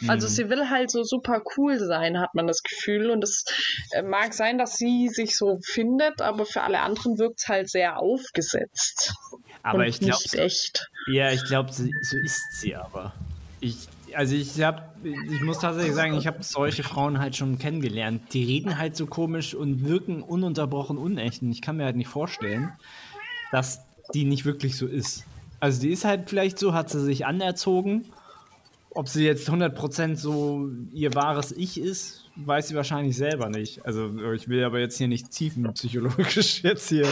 Also sie will halt so super cool sein, hat man das Gefühl. Und es äh, mag sein, dass sie sich so findet, aber für alle anderen wirkt's halt sehr aufgesetzt. Aber und ich glaube, echt. ja, ich glaube, so ist sie aber. Ich, also ich habe, ich muss tatsächlich sagen, ich habe solche Frauen halt schon kennengelernt. Die reden halt so komisch und wirken ununterbrochen unecht. Und ich kann mir halt nicht vorstellen, dass die nicht wirklich so ist. Also die ist halt vielleicht so, hat sie sich anerzogen. Ob sie jetzt 100% so ihr wahres Ich ist, weiß sie wahrscheinlich selber nicht. Also ich will aber jetzt hier nicht tiefenpsychologisch jetzt hier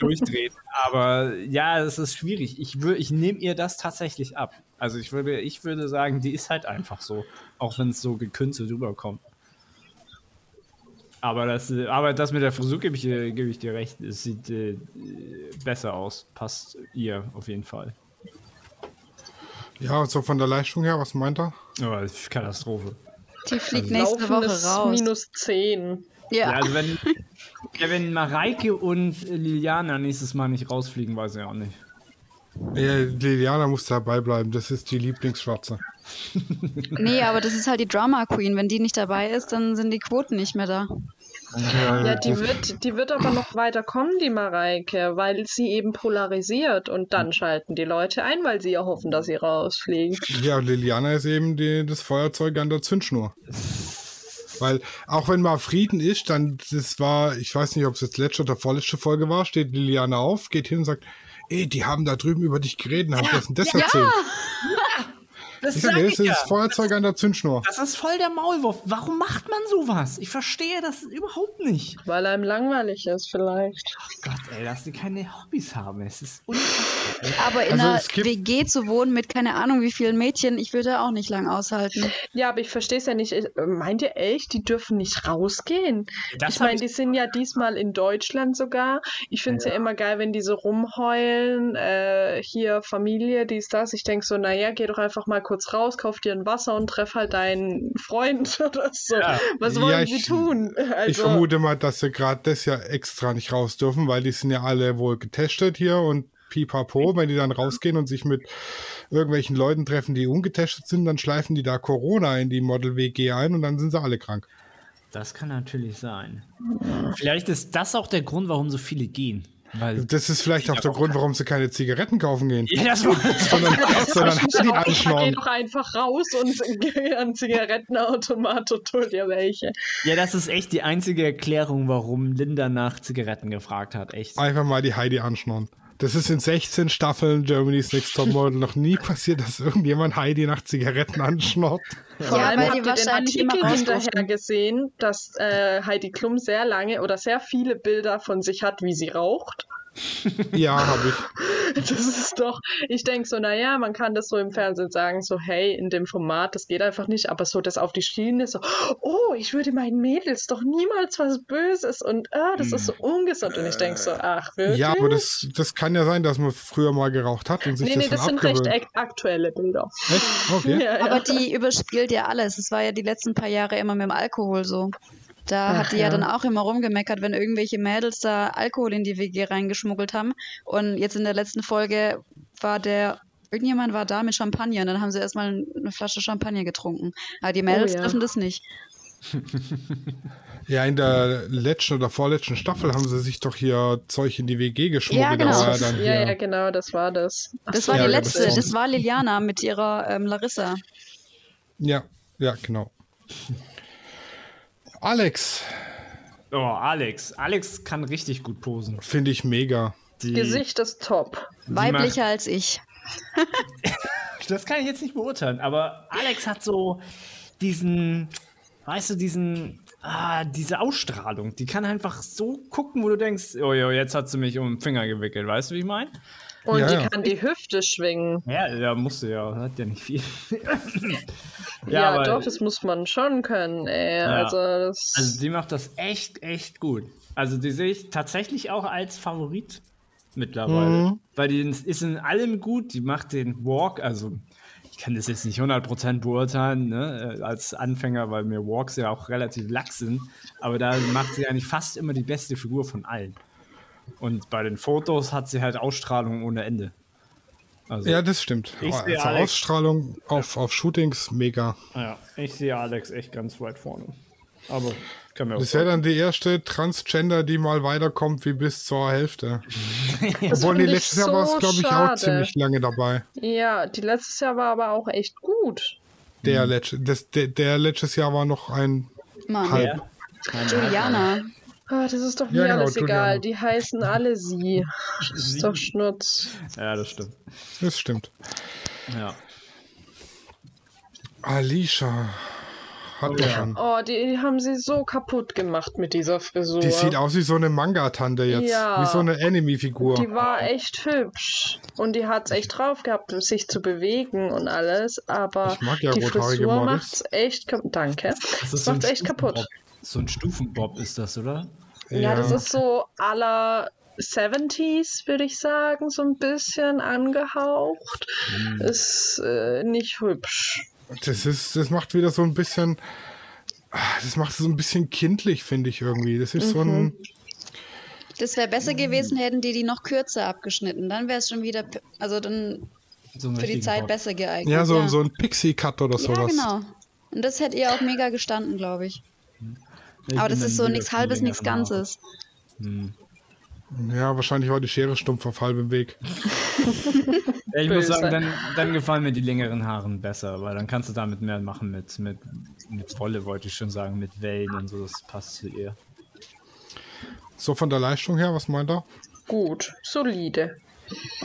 durchdrehen. Aber ja, es ist schwierig. Ich, wür- ich nehme ihr das tatsächlich ab. Also ich würde, ich würde sagen, die ist halt einfach so. Auch wenn es so gekünstelt rüberkommt. Aber das, aber das mit der Frisur gebe ich, dir- gebe ich dir recht. Es sieht äh, besser aus. Passt ihr auf jeden Fall. Ja, so von der Leistung her, was meint er? Ist Katastrophe. Die fliegt nächste Woche raus. minus 10. Ja, Ja. also wenn, ja, wenn Mareike und Liliana nächstes Mal nicht rausfliegen, weiß ich auch nicht. Ja, Liliana muss dabei bleiben, das ist die Lieblingsschwarze. Nee, aber das ist halt die Drama Queen. Wenn die nicht dabei ist, dann sind die Quoten nicht mehr da. Ja, die wird, die wird aber noch weiter kommen, die Mareike, weil sie eben polarisiert und dann schalten die Leute ein, weil sie ja hoffen, dass sie rausfliegen. Ja, Liliana ist eben die, das Feuerzeug an der Zündschnur. Weil auch wenn mal Frieden ist, dann das war, ich weiß nicht, ob es jetzt letzte oder vorletzte Folge war, steht Liliana auf, geht hin und sagt, ey, die haben da drüben über dich geredet, haben das und das erzählt. Das das ist das Feuerzeug an der Zündschnur. Das ist voll der Maulwurf. Warum macht man sowas? Ich verstehe das überhaupt nicht. Weil einem langweilig ist vielleicht. Gott, ey, dass die keine Hobbys haben. Es ist unfassbar. Aber in Also einer WG zu wohnen mit keine Ahnung wie vielen Mädchen, ich würde auch nicht lang aushalten. Ja, aber ich verstehe es ja nicht. Äh, Meint ihr echt, die dürfen nicht rausgehen? Das ich meine, ich- die sind ja diesmal in Deutschland sogar. Ich finde es ja. immer geil, wenn die so rumheulen. Äh, hier Familie, dies, das. Ich denke so, naja, geh doch einfach mal kurz raus, kauf dir ein Wasser und treff halt deinen Freund oder so. Ja. Was Ja, wollen ich- sie tun? Also, Ich vermute mal, dass sie gerade das ja extra nicht raus dürfen, weil die sind ja alle wohl getestet hier und pipapo, wenn die dann rausgehen und sich mit irgendwelchen Leuten treffen, die ungetestet sind, dann schleifen die da Corona in die Model WG ein und dann sind sie alle krank. Das kann natürlich sein. Vielleicht ist das auch der Grund, warum so viele gehen. Weil Das ist vielleicht auch der Grund, warum sie keine Zigaretten kaufen gehen. ja, das war, Sondern, sondern die geh anschnorren. doch einfach raus und geh an Zigarettenautomat und hol dir welche. ja, das ist echt die einzige Erklärung, warum Linda nach Zigaretten gefragt hat. Echt. Einfach mal die Heidi anschnorren. Das ist in 16 Staffeln Germany's Next Top Model noch nie passiert, dass irgendjemand Heidi nach Zigaretten anschnort. Vor Ja, allem weil habt ihr den Artikel hinterher gesehen, dass äh, Heidi Klum sehr lange oder sehr viele Bilder von sich hat, wie sie raucht. Ja, habe ich. Das ist doch, ich denke so, naja, man kann das so im Fernsehen sagen, so, hey, in dem Format, das geht einfach nicht, aber so das auf die Schiene, so, oh, ich würde meinen Mädels doch niemals was Böses und ah, das ist so ungesund. Und ich denke so, ach, wirklich? Ja, aber das, das kann ja sein, dass man früher mal geraucht hat und sich nee, das nee, das dann sind recht abgewöhnt. ak aktuelle Bilder. Echt? Okay. Ja, ja. Aber die überspielt ja alles. Es war ja die letzten paar Jahre immer mit dem Alkohol so. Da Ach, hat die ja. ja. dann auch immer rumgemeckert, wenn irgendwelche Mädels da Alkohol in die WG reingeschmuggelt haben. Und jetzt in der letzten Folge war der, irgendjemand war da mit Champagner und dann haben sie erstmal eine Flasche Champagner getrunken. Aber die Mädels ja. dürfen das nicht. Ja, in der letzten oder vorletzten Staffel haben sie sich doch hier Zeug in die WG geschmuggelt. Ja, genau. Ja, ja dann ja, hier. genau, das war das. Das war Ja, die ja, letzte, das- das war Liliana mit ihrer ähm, Larissa. ja, ja, genau. Alex, Oh, Alex. Alex kann richtig gut posen. finde ich mega. Die, Gesicht ist top. Weiblicher als ich. Das kann ich jetzt nicht beurteilen, aber Alex hat so diesen. weißt du, diesen, ah, diese Ausstrahlung, die kann einfach so gucken, wo du denkst, oh, jo, jetzt hat sie mich um den Finger gewickelt, weißt du, wie ich meine? Und ja, die ja. kann die Hüfte schwingen. Ja, ja, musste ja, hat ja nicht viel. ja, ja doch, das muss man schon können, ey. Also, das also die macht das echt, echt gut. Also die sehe ich tatsächlich auch als Favorit mittlerweile. Mhm. Weil die ist in allem gut. Die macht den Walk, also ich kann das jetzt nicht 100% beurteilen, ne, äh, als Anfänger, weil mir Walks ja auch relativ lax sind. Aber da macht sie eigentlich fast immer die beste Figur von allen. Und bei den Fotos hat sie halt Ausstrahlung ohne Ende. Also, ja, das stimmt. Ich also Alex, Ausstrahlung auf, auf Shootings mega. Ja, ich sehe Alex echt ganz weit vorne. Aber kann mir auch Das wäre dann die erste Transgender, die mal weiterkommt wie bis zur Hälfte. Obwohl, nee, letztes so Jahr war es, glaube ich, auch ziemlich lange dabei. Ja, die letztes Jahr war aber auch echt gut. Der, mhm. Letz das, der, der letztes Jahr war noch ein Mann. Halb. Juliana. Oh, das ist doch mir ja, genau, alles egal. Die heißen alle sie. Das ist doch Schnutz. Ja, das stimmt. Das stimmt. Ja. Alicia. Hat oh, ja. oh die, die, haben sie so kaputt gemacht mit dieser Frisur. Die sieht aus wie so eine Manga-Tante jetzt. Ja. Wie so eine Anime-Figur. Die war echt hübsch. Und die hat es echt drauf gehabt, sich zu bewegen und alles. Aber ich mag ja die Frisur macht's echt kaputt. Danke. Das, das macht's echt kaputt. So ein Stufenbob ist das, oder? Ja, ja das ist so aller 70s, würde ich sagen, so ein bisschen angehaucht. Hm. Ist äh, nicht hübsch. Das ist, das macht wieder so ein bisschen, das macht so ein bisschen kindlich, finde ich irgendwie. Das ist mhm. so ein. Mhm. Das wäre besser gewesen, hätten die die noch kürzer abgeschnitten. Dann wäre es schon wieder, also dann so für die Zeit Bock. besser geeignet. Ja, so, ja. so ein Pixie-Cut oder sowas. Ja, genau. Und das hätte ihr auch mega gestanden, glaube ich. Ich Aber das ist so nichts Halbes, nichts Ganzes. Hm. Ja, wahrscheinlich war die Schere stumpf auf halbem Weg. ja, ich muss sagen, dann, dann, gefallen mir die längeren Haaren besser, weil dann kannst du damit mehr machen mit, mit, mit Wolle, wollte ich schon sagen, mit Wellen und so, das passt zu ihr. So von der Leistung her, was meint er? Gut, solide.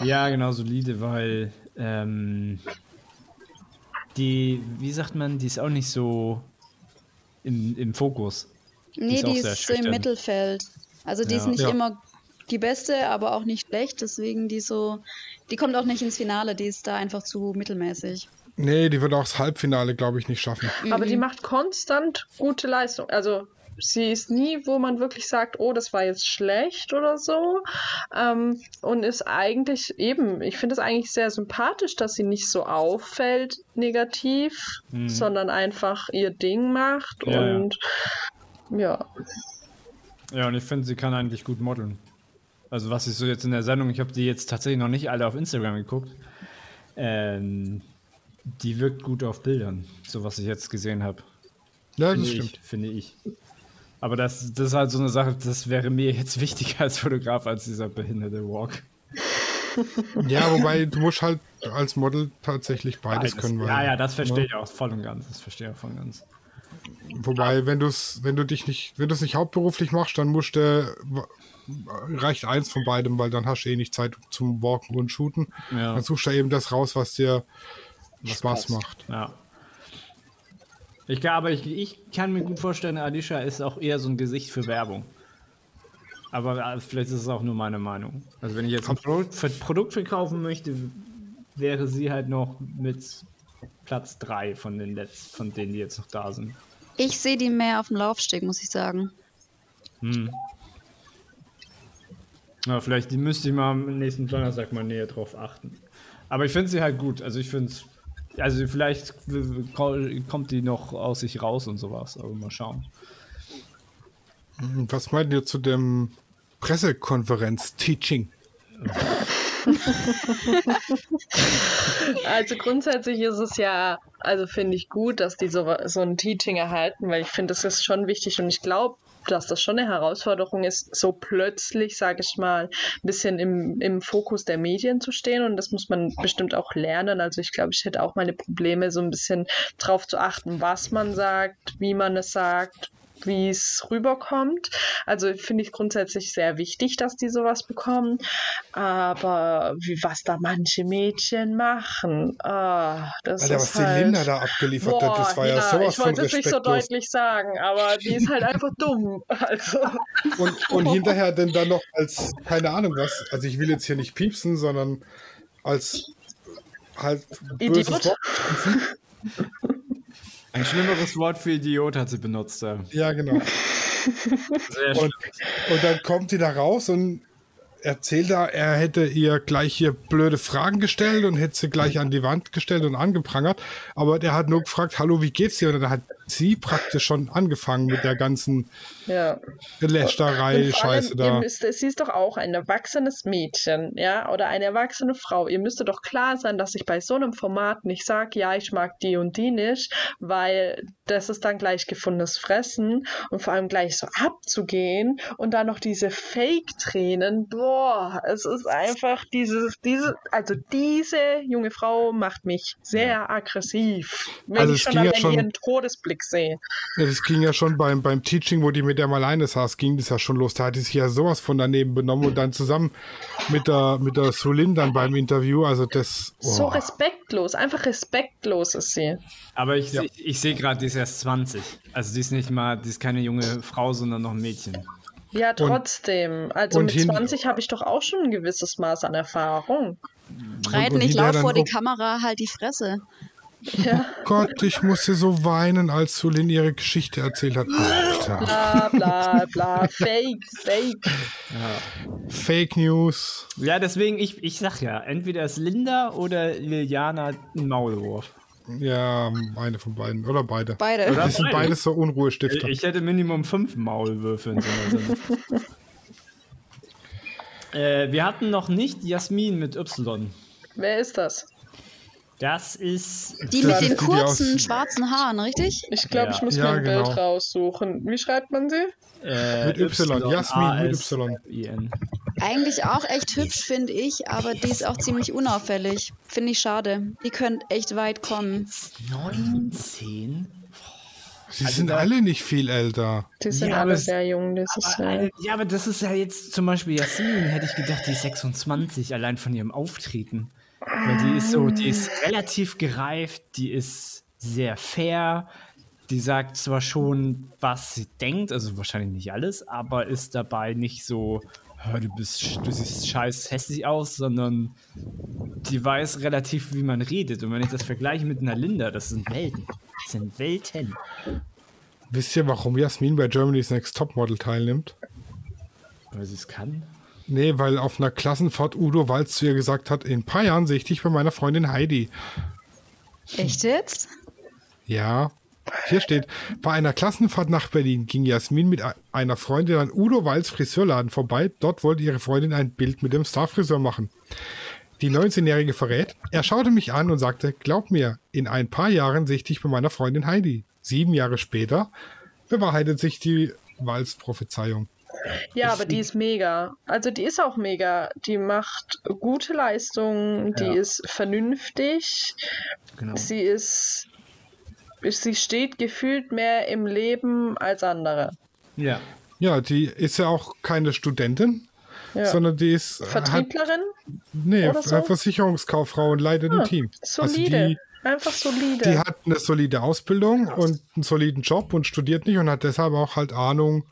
Ja, genau, solide, weil ähm, die, wie sagt man, die ist auch nicht so im, im Fokus. Nee, die ist, die ist so im Mittelfeld. Also die ja. ist nicht ja. immer die beste, aber auch nicht schlecht. Deswegen die so, die kommt auch nicht ins Finale. Die ist da einfach zu mittelmäßig. Nee, die wird auch das Halbfinale, glaube ich, nicht schaffen. Aber die macht konstant gute Leistung. Also sie ist nie, wo man wirklich sagt, oh, das war jetzt schlecht oder so. Ähm, und ist eigentlich eben, ich finde es eigentlich sehr sympathisch, dass sie nicht so auffällt negativ, mhm. sondern einfach ihr Ding macht ja, und ja. Ja, und ich finde, sie kann eigentlich gut modeln. Also was ich so jetzt in der Sendung, ich habe die jetzt tatsächlich noch nicht alle auf Instagram geguckt. Ähm, die wirkt gut auf Bildern, so was ich jetzt gesehen habe. Ja, finde das stimmt. Ich, finde ich. Aber das, das ist halt so eine Sache, das wäre mir jetzt wichtiger als Fotograf als dieser behinderte Walk. Ja, wobei du musst halt als Model tatsächlich beides, beides. können. Weil, ja, ja, das verstehe ne? ich auch voll und ganz. Das verstehe ich auch voll und ganz. Wobei, wenn du es, wenn du dich nicht, wenn du es nicht hauptberuflich machst, dann musst du reicht eins von beidem, weil dann hast du eh nicht Zeit zum Walken und Shooten. Ja. Dann suchst du eben das raus, was dir was Spaß passt. macht. Ja. Ich, aber ich, ich kann mir gut vorstellen, Alicia ist auch eher so ein Gesicht für Werbung. Aber äh, vielleicht ist es auch nur meine Meinung. Also wenn ich jetzt ein Produkt, Produkt verkaufen möchte, wäre sie halt noch mit Platz 3 von den Letz von denen, die jetzt noch da sind. Ich sehe die mehr auf dem Laufsteg, muss ich sagen. Hm. Ja, vielleicht die müsste ich mal am nächsten Donnerstag mal näher drauf achten. Aber ich finde sie halt gut. Also ich finde es. Also vielleicht kommt die noch aus sich raus und sowas, aber mal schauen. Was meint ihr zu dem Pressekonferenz-Teaching? also grundsätzlich ist es ja, also finde ich gut, dass die so, so ein Teaching erhalten, weil ich finde, das ist schon wichtig und ich glaube, dass das schon eine Herausforderung ist, so plötzlich, sage ich mal, ein bisschen im, im Fokus der Medien zu stehen. Und das muss man bestimmt auch lernen. Also ich glaube, ich hätte auch meine Probleme, so ein bisschen drauf zu achten, was man sagt, wie man es sagt, wie es rüberkommt. Also finde ich grundsätzlich sehr wichtig, dass die sowas bekommen. Aber wie was da manche Mädchen machen, ah, das Alter, ist was halt, die Linda da abgeliefert boah, hat, das war ja, ja sowas Ich wollte von es nicht so deutlich sagen, aber die ist halt einfach dumm. Also, Und, und hinterher denn dann noch als, keine Ahnung was, also ich will jetzt hier nicht piepsen, sondern als halt böses Idiot? Wort. Ein schlimmeres Wort für Idiot hat sie benutzt. Ja. Ja, genau. Sehr Und, und dann kommt die da raus und erzählt da, er hätte ihr gleich hier blöde Fragen gestellt und hätte sie gleich an die Wand gestellt und angeprangert. Aber der hat nur gefragt, hallo, wie geht's dir? Und dann hat sie praktisch schon angefangen mit der ganzen ja. Lästerei, Scheiße da. müsst, sie ist doch auch ein erwachsenes Mädchen, ja, oder eine erwachsene Frau. Ihr müsste doch klar sein, dass ich bei so einem Format nicht sage, ja, ich mag die und die nicht, weil das ist dann gleich gefundenes Fressen und vor allem gleich so abzugehen und dann noch diese Fake-Tränen, boah, es ist einfach dieses, diese, also diese junge Frau macht mich sehr aggressiv, wenn Also ich schon ging ja allein schon- ihren Todesblick sehe. Ja, das ging ja schon beim, beim Teaching, wo die mit der alleine saß, ging das ja schon los. Da hat die sich ja sowas von daneben benommen und dann zusammen mit der, mit der Sulin dann beim Interview. Also das. So oh. respektlos, einfach respektlos ist sie. Aber ich, Ja. ich, ich sehe gerade, die ist erst 20. Also die ist nicht mal, die ist keine junge Frau, sondern noch ein Mädchen. Ja, trotzdem. Also und mit hin- 20 habe ich doch auch schon ein gewisses Maß an Erfahrung. Und nicht laut vor die Kamera, halt die Fresse. Ja, Gott, ich musste so weinen, als Sulin ihre Geschichte erzählt hat. Alter. bla bla bla, fake, fake. Fake News. Ja, deswegen, ich, ich sag ja, entweder ist Linda oder Liliana ein Maulwurf. Ja, eine von beiden. Oder beide. Beide. Oder? Die sind Beide. beides so Unruhestifter. Ich hätte Minimum fünf Maulwürfe in so einer äh, wir hatten noch nicht Jasmin mit Y. Wer ist das? Das ist. Die Das mit den kurzen schwarzen Haaren, richtig? Ich glaube, Ja. ich muss Ja, mir ein genau. Bild raussuchen. Wie schreibt man sie? Äh, Mit Y, Jasmin mit Y. Y-A-S-I-N. Eigentlich auch echt hübsch, finde ich, aber die ist auch ziemlich unauffällig. Finde ich schade. Die könnte echt weit kommen. 19? Sie sind alle nicht viel älter. Die sind Ja, alle sehr jung. Das ist, Aber, äh, ja, aber das ist ja jetzt zum Beispiel Jasmin, hätte ich gedacht, die ist 26, allein von ihrem Auftreten. Weil die ist so, die ist relativ gereift, die ist sehr fair, die sagt zwar schon, was sie denkt, also wahrscheinlich nicht alles, aber ist dabei nicht so, "Hör, du bist, du siehst scheiß hässlich aus, sondern die weiß relativ, wie man redet. Und wenn ich das vergleiche mit einer Linda, das sind Welten. Das sind Welten. Wisst ihr, warum Jasmin bei Germany's Next Topmodel teilnimmt? Weil sie es kann. Nee, weil auf einer Klassenfahrt Udo Walz zu ihr gesagt hat, in ein paar Jahren sehe ich dich bei meiner Freundin Heidi. Echt jetzt? Ja, hier steht, bei einer Klassenfahrt nach Berlin ging Jasmin mit einer Freundin an Udo Walz Friseurladen vorbei. Dort wollte ihre Freundin ein Bild mit dem Starfriseur machen. Die 19-Jährige verrät, er schaute mich an und sagte, glaub mir, in ein paar Jahren sehe ich dich bei meiner Freundin Heidi. Sieben Jahre später bewahrheitet sich die Walz-Prophezeiung. Ja, aber die ist mega. Also die ist auch mega. Die macht gute Leistungen, die Ja. ist vernünftig, Genau. sie ist. Sie steht gefühlt mehr im Leben als andere. Ja. Ja, die ist ja auch keine Studentin, Ja. sondern die ist hat, Vertrieblerin? nee, oder so? Versicherungskauffrau und leitet ein Ah, Team. Solide. Also die, Einfach solide. Die hat eine solide Ausbildung und einen soliden Job und studiert nicht und hat deshalb auch halt Ahnung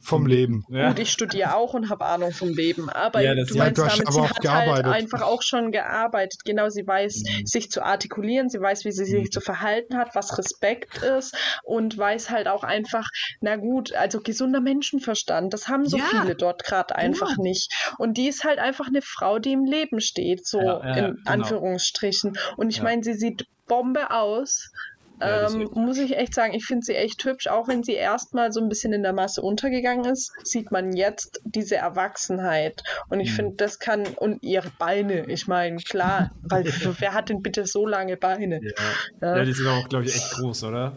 vom Leben. Ja. Gut, ich studiere auch und habe Ahnung vom Leben, aber Ja, das- du ja, meinst du hast damit, aber sie auch hat gearbeitet. halt einfach auch schon gearbeitet. Genau, sie weiß, sich zu artikulieren, sie weiß, wie sie sich zu verhalten hat, was Respekt ist und weiß halt auch einfach, na gut, also gesunder Menschenverstand, das haben so Ja. viele dort gerade einfach nicht. Und die ist halt einfach eine Frau, die im Leben steht, so Ja, ja, in genau. Anführungsstrichen. Und ich Ja. meine, sie sieht Bombe aus. Ja, ähm, muss ich echt sagen, ich finde sie echt hübsch, auch wenn sie erstmal so ein bisschen in der Masse untergegangen ist, sieht man jetzt diese Erwachsenheit. Und Mhm. ich finde, das kann, und ihre Beine, ich meine, klar, weil wer hat denn bitte so lange Beine? Ja. Ja. die ist auch, glaube ich, echt groß, oder?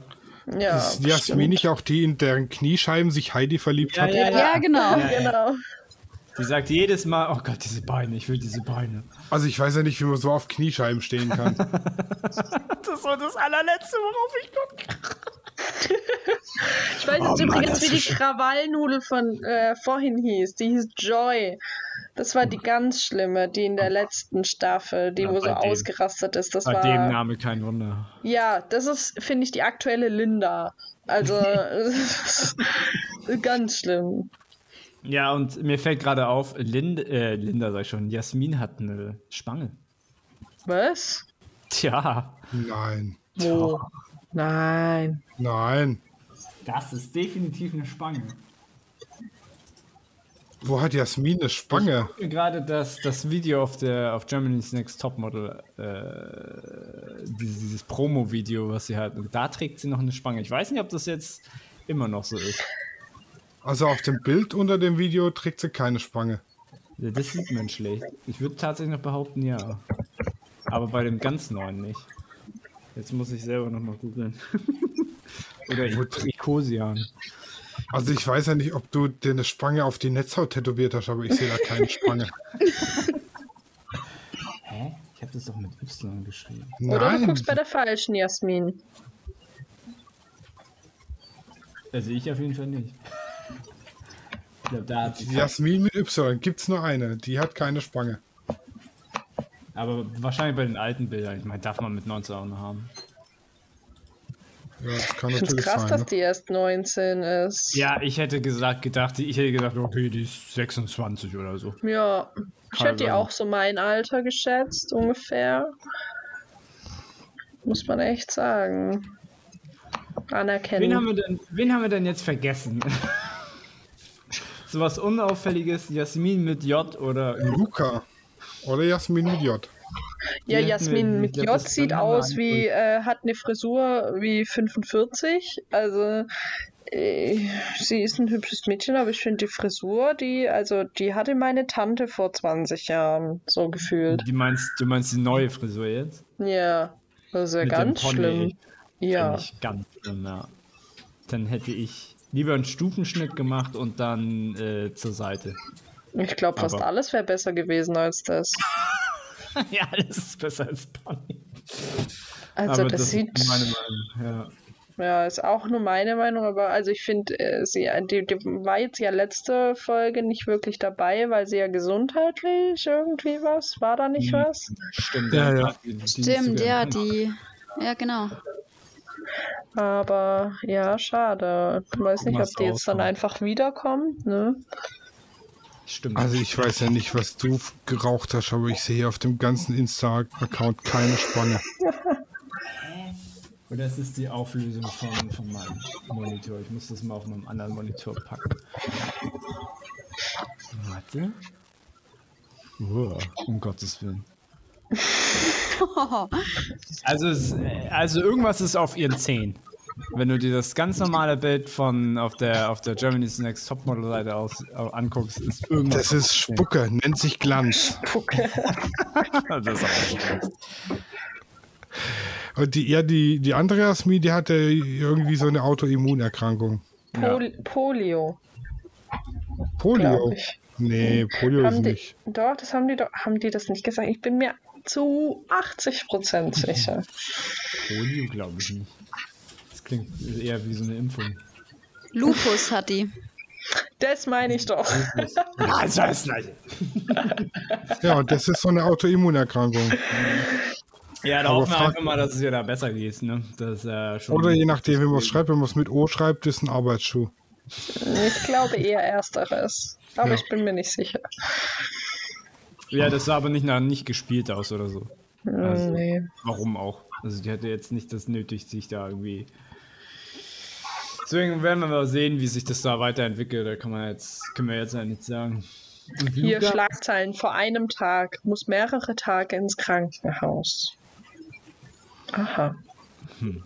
Ja, Ist Jasmin nicht auch die, in deren Kniescheiben sich Heidi verliebt Ja, hat? ja, Ja, genau. Ja, ja. genau. Die sagt jedes Mal, oh Gott, diese Beine, ich will diese Beine. Also ich weiß ja nicht, wie man so auf Kniescheiben stehen kann. Das ist so das allerletzte, worauf ich gucke. ich weiß jetzt oh, übrigens, wie die Krawallnudel von äh, vorhin hieß. Die hieß Joy. Das war die ganz schlimme, die in der letzten Staffel, die ja, wo so dem, ausgerastet ist. Das bei war, dem Name kein Wunder. Ja, das ist, finde ich, die aktuelle Linda. Also ganz schlimm. Ja, und mir fällt gerade auf, Lind, äh, Linda sag ich schon, Jasmin hat eine Spange. Was? Tja. Nein. Wo? Nein. Nein. Das ist definitiv eine Spange. Wo hat Jasmin eine Spange? Ich gerade das, das Video auf der auf Germany's Next Topmodel, äh, dieses, dieses Promo-Video, was sie hat. Und da trägt sie noch eine Spange. Ich weiß nicht, ob das jetzt immer noch so ist. Also auf dem Bild unter dem Video trägt sie keine Spange. Ja, das sieht man schlecht. Ich würde tatsächlich noch behaupten, ja. Aber bei dem ganz neuen nicht. Jetzt muss ich selber nochmal googeln. Oder Icosian. Also ich weiß ja nicht, ob du dir eine Spange auf die Netzhaut tätowiert hast, aber ich sehe da keine Spange. Hä? Ich habe das doch mit Y geschrieben. Nein. Oder du guckst bei der falschen Jasmin. Also ich auf jeden Fall nicht. Glaub, da hat Jasmin mit Y gibt es nur eine. Die hat keine Spange. Aber wahrscheinlich bei den alten Bildern. Ich meine, darf man mit 19 auch noch haben. Ja, das kann ich finde es krass, sein, dass ne? die erst 19 ist. Ja, ich hätte gesagt, gedacht, ich hätte gedacht, okay, die ist 26 oder so. Ja, ich hätte die auch so mein Alter geschätzt, ungefähr. Muss man echt sagen. Anerkennen. Wen haben wir denn, wen haben wir denn jetzt vergessen? so was Unauffälliges, Jasmin mit J oder. Luca. Oder Jasmin mit J. Ja, Jasmin mit J sieht aus wie, äh, hat eine Frisur wie 45. Also, äh, sie ist ein hübsches Mädchen, aber ich finde die Frisur, die, also, die hatte meine Tante vor 20 Jahren, so gefühlt. Die meinst, du meinst die neue Frisur jetzt? Ja, das ist ja mit ganz schlimm. Ja. Ich ganz schlimm, ja. Dann hätte ich lieber einen Stufenschnitt gemacht und dann äh, zur Seite. Ich glaube, fast aber alles wäre besser gewesen als das. ja, alles ist besser als Bunny. Also aber das, das sieht. Ist meine Meinung, ja. Ja, ist auch nur meine Meinung, aber also ich finde, äh, sie die, die war jetzt ja letzte Folge nicht wirklich dabei, weil sie ja gesundheitlich irgendwie was, war da nicht hm, was? Stimmt, ja, ja. Stimmt, ja, die, ja genau. Aber ja, schade. Ich weiß nicht, ob die jetzt dann einfach wiederkommt, ne? Stimmt. Also ich weiß ja nicht, was du geraucht hast, aber ich sehe auf dem ganzen Insta-Account keine Spanne. Oder es ist die Auflösung von, von meinem Monitor. Ich muss das mal auf meinem anderen Monitor packen. Warte. Oh, um Gottes Willen. also, also irgendwas ist auf ihren Zehen. Wenn du dir das ganz normale Bild von auf der auf der Germany's Next Topmodel Seite aus äh, anguckst, ist irgendwas. Das ist Spucke, nennt sich Glanz. Spucke. das ist auch Und die, ja, die, die andere Jasmin, die hatte irgendwie so eine Autoimmunerkrankung. Pol ja. Polio. Polio? Nee, Polio haben ist die, nicht. Doch, das haben die doch, haben die das nicht gesagt? Ich bin mir zu 80% sicher. Polio glaube ich nicht. Klingt eher wie so eine Impfung. Lupus hat die. Das meine ich doch. ja, das ist das Ja, und das ist so eine Autoimmunerkrankung. Ja, da hoffen wir einfach mal, dass es ihr da besser geht. Ne? Das, äh, Oder je nachdem, wie man es schreibt, wenn man es mit O schreibt, ist ein Arbeitsschuh. Ich glaube eher Ersteres. Aber ja. ich bin mir nicht sicher. Ja, das sah aber nicht nach nicht gespielt aus oder so. Also, nee. Warum auch? Also die hatte jetzt nicht das nötig, sich da irgendwie Deswegen werden wir mal sehen, wie sich das da weiterentwickelt. Da kann man jetzt, können wir jetzt ja nichts sagen. Hier? Schlagzeilen vor einem Tag, muss mehrere Tage ins Krankenhaus. Aha. Hm.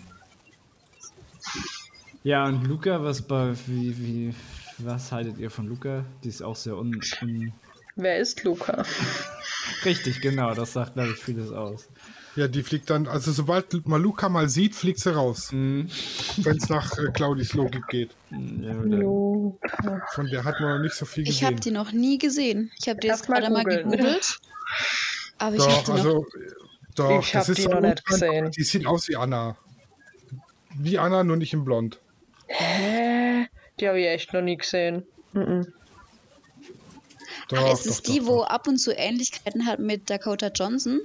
Ja, und Luca, was bei wie, wie, was haltet ihr von Luca? Die ist auch sehr un. un Wer ist Luca? Richtig, genau, das sagt, glaube ich, vieles aus. Ja, die fliegt dann, also sobald Maluka mal sieht, fliegt sie raus. Mhm. Wenn es nach äh, Claudis Logik geht. Ja, Von der hat man noch nicht so viel gesehen. Ich habe die noch nie gesehen. Ich habe die jetzt gerade mal gegoogelt. Aber doch, ich habe also, noch... Doch, ich habe die so noch nicht gesehen. Die sieht aus wie Anna. Wie Anna, nur nicht im Blond. Hä? Die habe ich echt noch nie gesehen. -mm. Doch, Ach, ist es doch, die, doch, wo ab und zu Ähnlichkeiten hat mit Dakota Johnson?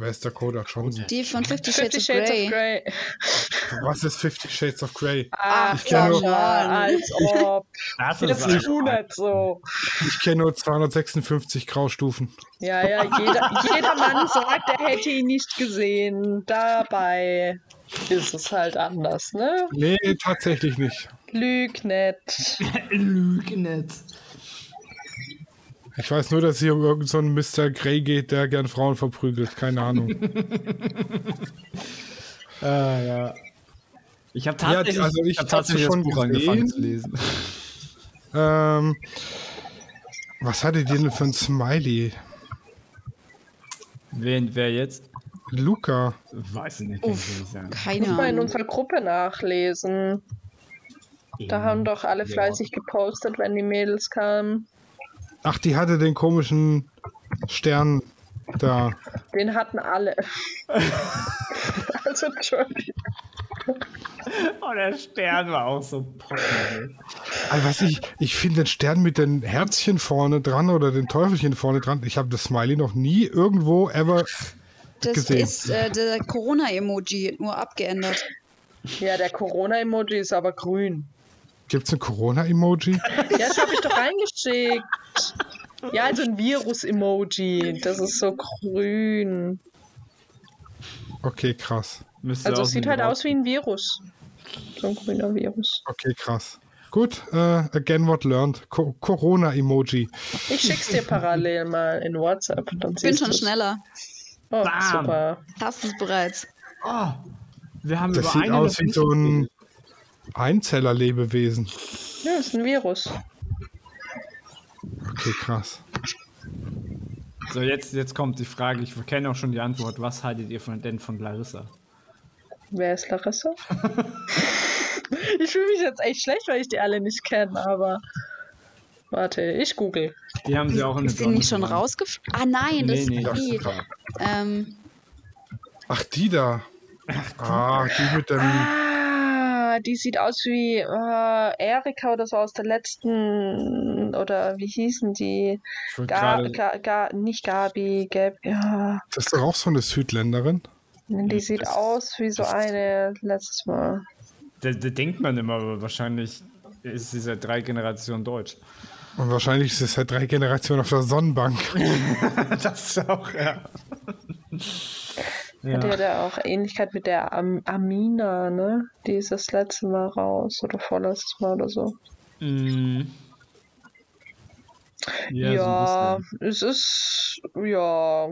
Wer ist Dakota Johnson? Die von Fifty Shades, Shades, of, Grey. of, Grey. Was ist Fifty Shades of Grey? Ah, ich kenne nur, als ob. Das, das ist du nicht so. Ich kenne nur 256 Graustufen. Ja, ja, jeder, jeder Mann sagt, er hätte ihn nicht gesehen. Dabei ist es halt anders, ne? Nee, tatsächlich nicht. Lüg nicht. Lüg nicht. Ich weiß nur, dass hier um irgendeinen so Mr. Grey geht, der gern Frauen verprügelt. Keine Ahnung. ah, ja. Ich habe tatsächlich, ja, also ich hab tatsächlich schon das Buch gesehen. angefangen zu lesen. Ähm, was hattet ihr denn für ein Smiley? Wen, wer jetzt? Luca. Weiß ich nicht. Uff, keine Ahnung. Muss mal in unserer Gruppe nachlesen. Da haben doch alle fleißig gepostet, wenn die Mädels kamen. Ach, die hatte den komischen Stern da. Den hatten alle. also, Entschuldigung. Oh, der Stern war auch so. Also, was ich, ich finde den Stern mit den Herzchen vorne dran oder den Teufelchen vorne dran. Ich habe das Smiley noch nie irgendwo ever das gesehen. Das ist äh, der Corona-Emoji, nur abgeändert. Ja, der Corona-Emoji ist aber grün. Gibt es ein Corona-Emoji? ja, das habe ich doch reingeschickt. Ja, also ein Virus-Emoji. Das ist so grün. Okay, krass. Müsste also es sieht halt aus wie ein Virus. So ein grüner Virus. Okay, krass. Gut, uh, again what learned. Co Corona-Emoji. Ich schick's dir parallel mal in WhatsApp. Dann ich bin schon du's. schneller. Oh, Bam. super. Hast es bereits. Oh, wir haben das über sieht aus wie so ein Einzeller-Lebewesen. Ja, ist ein Virus. Okay, krass. So, jetzt, jetzt kommt die Frage, ich kenne auch schon die Antwort. Was haltet ihr von, denn von Larissa? Wer ist Larissa? ich fühle mich jetzt echt schlecht, weil ich die alle nicht kenne, aber. Warte, ich google. Die haben sie auch in Ist die nicht schon rausgeflogen? Ah nein, das nee, ist die. Ähm. Ach, die da. Ach, die. Ah, die mit dem. Ah die sieht aus wie äh, Erika oder so aus der letzten, oder wie hießen die? Ga, Ga, Ga, nicht Gabi, Gab, ja. Das ist doch auch so eine Südländerin. Die sieht das aus wie so eine letztes Mal. Da, da denkt man immer, aber wahrscheinlich ist sie seit drei Generationen deutsch. Und wahrscheinlich ist sie seit drei Generationen auf der Sonnenbank. das auch, ja. Ja. Hat ja auch Ähnlichkeit mit der Am Amina, ne? Die ist das letzte Mal raus oder vorletztes Mal oder so. Mm. Ja, ja so es ist, ja,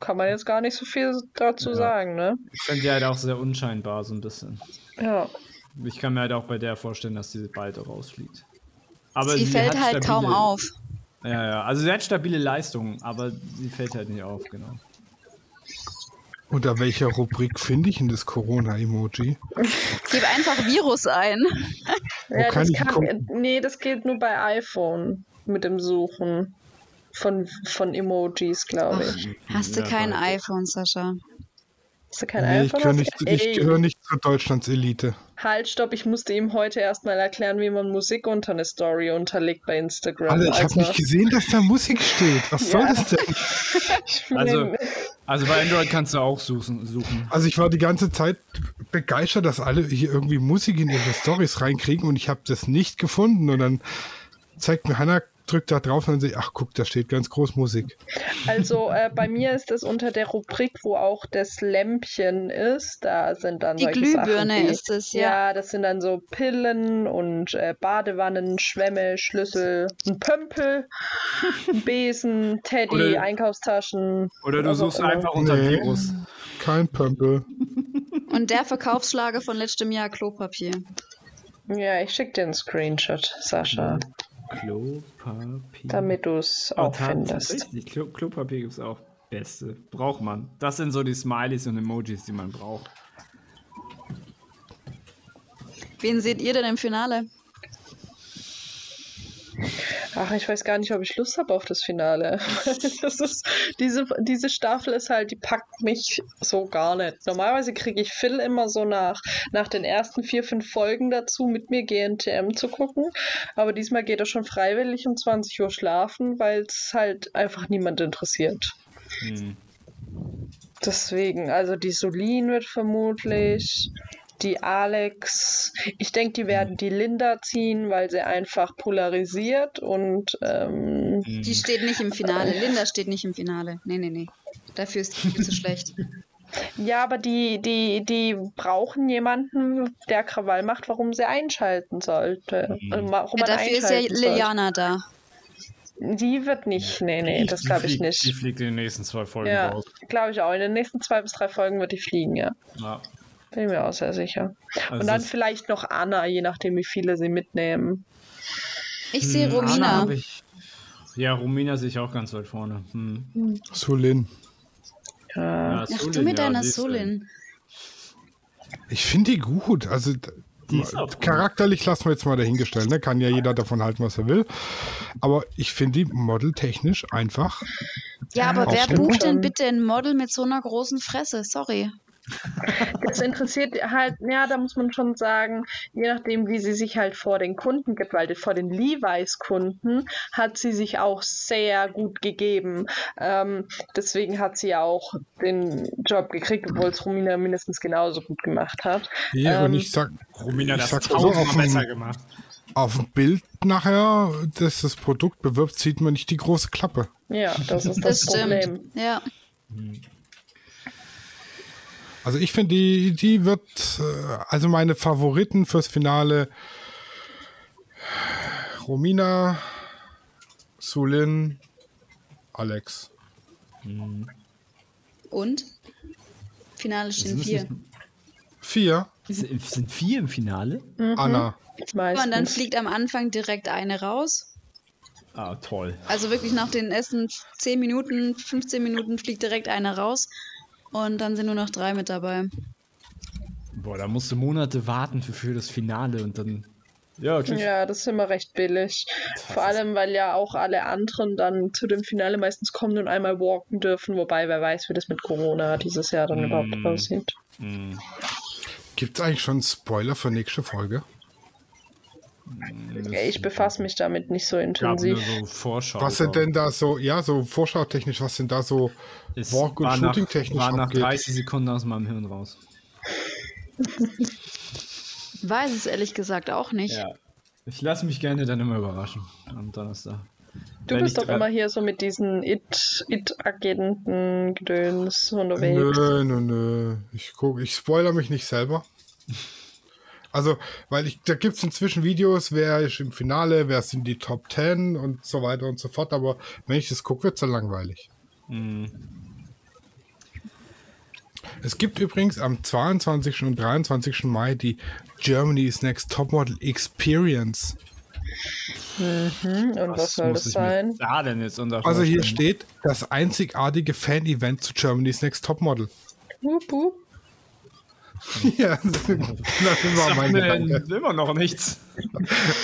kann man jetzt gar nicht so viel dazu ja. sagen, ne? Ich finde die halt auch sehr unscheinbar, so ein bisschen. Ja. Ich kann mir halt auch bei der vorstellen, dass sie bald rausfliegt. Aber sie, sie fällt halt stabile, kaum auf. Ja, ja, also sie hat stabile Leistungen, aber sie fällt halt nicht auf, genau. Unter welcher Rubrik finde ich denn das Corona-Emoji? Gib einfach Virus ein. ja, das kann, nee, das geht nur bei iPhone mit dem Suchen von, von Emojis, glaube ich. Ach, hast du kein iPhone, Sascha? Hast du kein nee, iPhone? Ich, nicht, ich gehöre nicht zur Deutschlands Elite. Halt, stopp, ich musste ihm heute erstmal erklären, wie man Musik unter eine Story unterlegt bei Instagram. Alter, ich also. habe nicht gesehen, dass da Musik steht. Was soll das denn? also, also bei Android kannst du auch suchen, suchen. Also ich war die ganze Zeit begeistert, dass alle hier irgendwie Musik in ihre Stories reinkriegen und ich habe das nicht gefunden. Und dann zeigt mir Hannah drückt da drauf und sehe, ach guck, da steht ganz groß Musik. Also äh, bei mir ist das unter der Rubrik, wo auch das Lämpchen ist. Da sind dann die Glühbirne Sachen, die, ist es, ja. Ja, das sind dann so Pillen und äh, Badewannen, Schwämme, Schlüssel, ein Pömpel, ein Besen, Teddy, oder, Einkaufstaschen. Oder du suchst einfach unter nee, Virus. Kein Pömpel. Und der Verkaufsschlager von letztem Jahr Klopapier. Ja, ich schicke dir einen Screenshot, Sascha. Klopapier. Damit du es auch oh, findest. Klo Klopapier gibt es auch. Beste. Braucht man. Das sind so die Smileys und Emojis, die man braucht. Wen seht ihr denn im Finale? Ach, ich weiß gar nicht, ob ich Lust habe auf das Finale. das ist, diese, diese Staffel ist halt, die packt mich so gar nicht. Normalerweise kriege ich Phil immer so nach, nach den ersten vier, fünf Folgen dazu, mit mir GNTM zu gucken. Aber diesmal geht er schon freiwillig um 20 Uhr schlafen, weil es halt einfach niemand interessiert. Hm. Deswegen, also die Solin wird vermutlich, die Alex, ich denke, die werden die Linda ziehen, weil sie einfach polarisiert und ähm, die steht nicht im Finale. Linda steht nicht im Finale. Nee, nee, nee. Dafür ist die zu schlecht. Ja, aber die, die, die brauchen jemanden, der Krawall macht, warum sie einschalten sollte. Mhm. Also, warum ja, dafür ist ja Liliana da. Die wird nicht, nee, nee, das glaube ich nicht. Die fliegt in den nächsten zwei Folgen ja, raus. Glaube ich auch. In den nächsten zwei bis drei Folgen wird die fliegen, ja. ja. Bin mir auch sehr sicher. Also Und dann vielleicht noch Anna, je nachdem, wie viele sie mitnehmen. Ich sehe hm, Romina. Ich... Ja, Romina sehe ich auch ganz weit vorne. Hm. hm. Solin. Ja. Ach, Solin, du mit ja, deiner Solin. Ich finde die gut. Also Charakterlich lassen wir jetzt mal dahingestellt. Ne? Kann ja jeder davon halten, was er will. Aber ich finde die modeltechnisch einfach. Ja, aber wer bucht denn bitte ein Model mit so einer großen Fresse? Sorry. Das interessiert halt, ja, da muss man schon sagen, je nachdem, wie sie sich halt vor den Kunden gibt, weil vor den Levi's-Kunden hat sie sich auch sehr gut gegeben. Ähm, deswegen hat sie auch den Job gekriegt, obwohl es Romina mindestens genauso gut gemacht hat. Ja, ähm, und ich sag, Romina das sag so, auf besser gemacht. Auf dem Bild nachher, dass das Produkt bewirbt, sieht man nicht die große Klappe. Ja, das ist das, das Problem. Ja. Also ich finde, die, die wird, äh, also meine Favoriten fürs Finale Romina, Sulin, Alex. Und? Finale stehen vier. Vier? Sind vier im Finale? Mhm. Anna. Und dann fliegt am Anfang direkt eine raus. Ah, toll. Also wirklich nach den ersten 10 Minuten, 15 Minuten fliegt direkt eine raus. Und dann sind nur noch drei mit dabei. Boah, da musst du Monate warten für, für das Finale und dann. Ja, tschüss. ja, das ist immer recht billig. Vor allem, weil ja auch alle anderen dann zu dem Finale meistens kommen und einmal walken dürfen, wobei wer weiß, wie das mit Corona dieses Jahr dann mm. überhaupt aussieht. Mm. Gibt es eigentlich schon Spoiler für nächste Folge? Ich befasse mich damit nicht so intensiv. So Vorschau was sind denn da so, ja, so vorschautechnisch, was sind da so Walk- und Shooting-technisch? War nach 30 Sekunden aus meinem Hirn raus. Weiß es ehrlich gesagt auch nicht. Ja. Ich lasse mich gerne dann immer überraschen am Donnerstag. Du Wenn bist doch immer hier so mit diesen It-Agenten-Gedöns unterwegs. Nö, nö, nö. Ich guck, ich spoiler mich nicht selber. Also, weil ich, da gibt es inzwischen Videos, wer ist im Finale, wer sind die Top 10 und so weiter und so fort, aber wenn ich das gucke, wird es dann langweilig. Mhm. Es gibt übrigens am 22. und 23. Mai die Germany's Next Topmodel Experience. Mhm. Und was, was soll das sein? Da denn jetzt also hier steht das einzigartige Fan-Event zu Germany's Next Topmodel. Wup, wup. Ja, das war mein Gedanke. Immer noch nichts.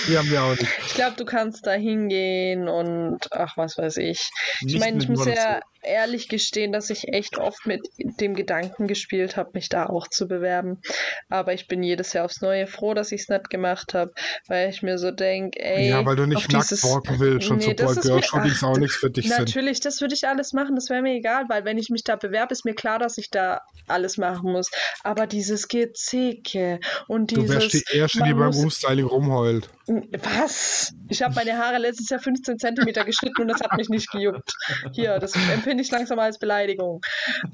Wir haben ja auch nicht. Ich glaube, du kannst da hingehen und ach, was weiß ich. Ich meine, ich muss ja ehrlich gestehen, dass ich echt oft mit dem Gedanken gespielt habe, mich da auch zu bewerben. Aber ich bin jedes Jahr aufs Neue froh, dass ich es nicht gemacht habe, weil ich mir so denke, ey. Ja, weil du nicht nackt dieses... walken willst und nee, so Boy Girl Shootings auch nichts für dich natürlich, sind. Natürlich, das würde ich alles machen, das wäre mir egal, weil wenn ich mich da bewerbe, ist mir klar, dass ich da alles machen muss. Aber dieses Gezicke und dieses. Du wärst die Erste, die beim Umstyling rumheult. Was? Ich habe meine Haare letztes Jahr 15 Zentimeter geschnitten und das hat mich nicht gejuckt. Hier, das empfinde ich langsam als Beleidigung.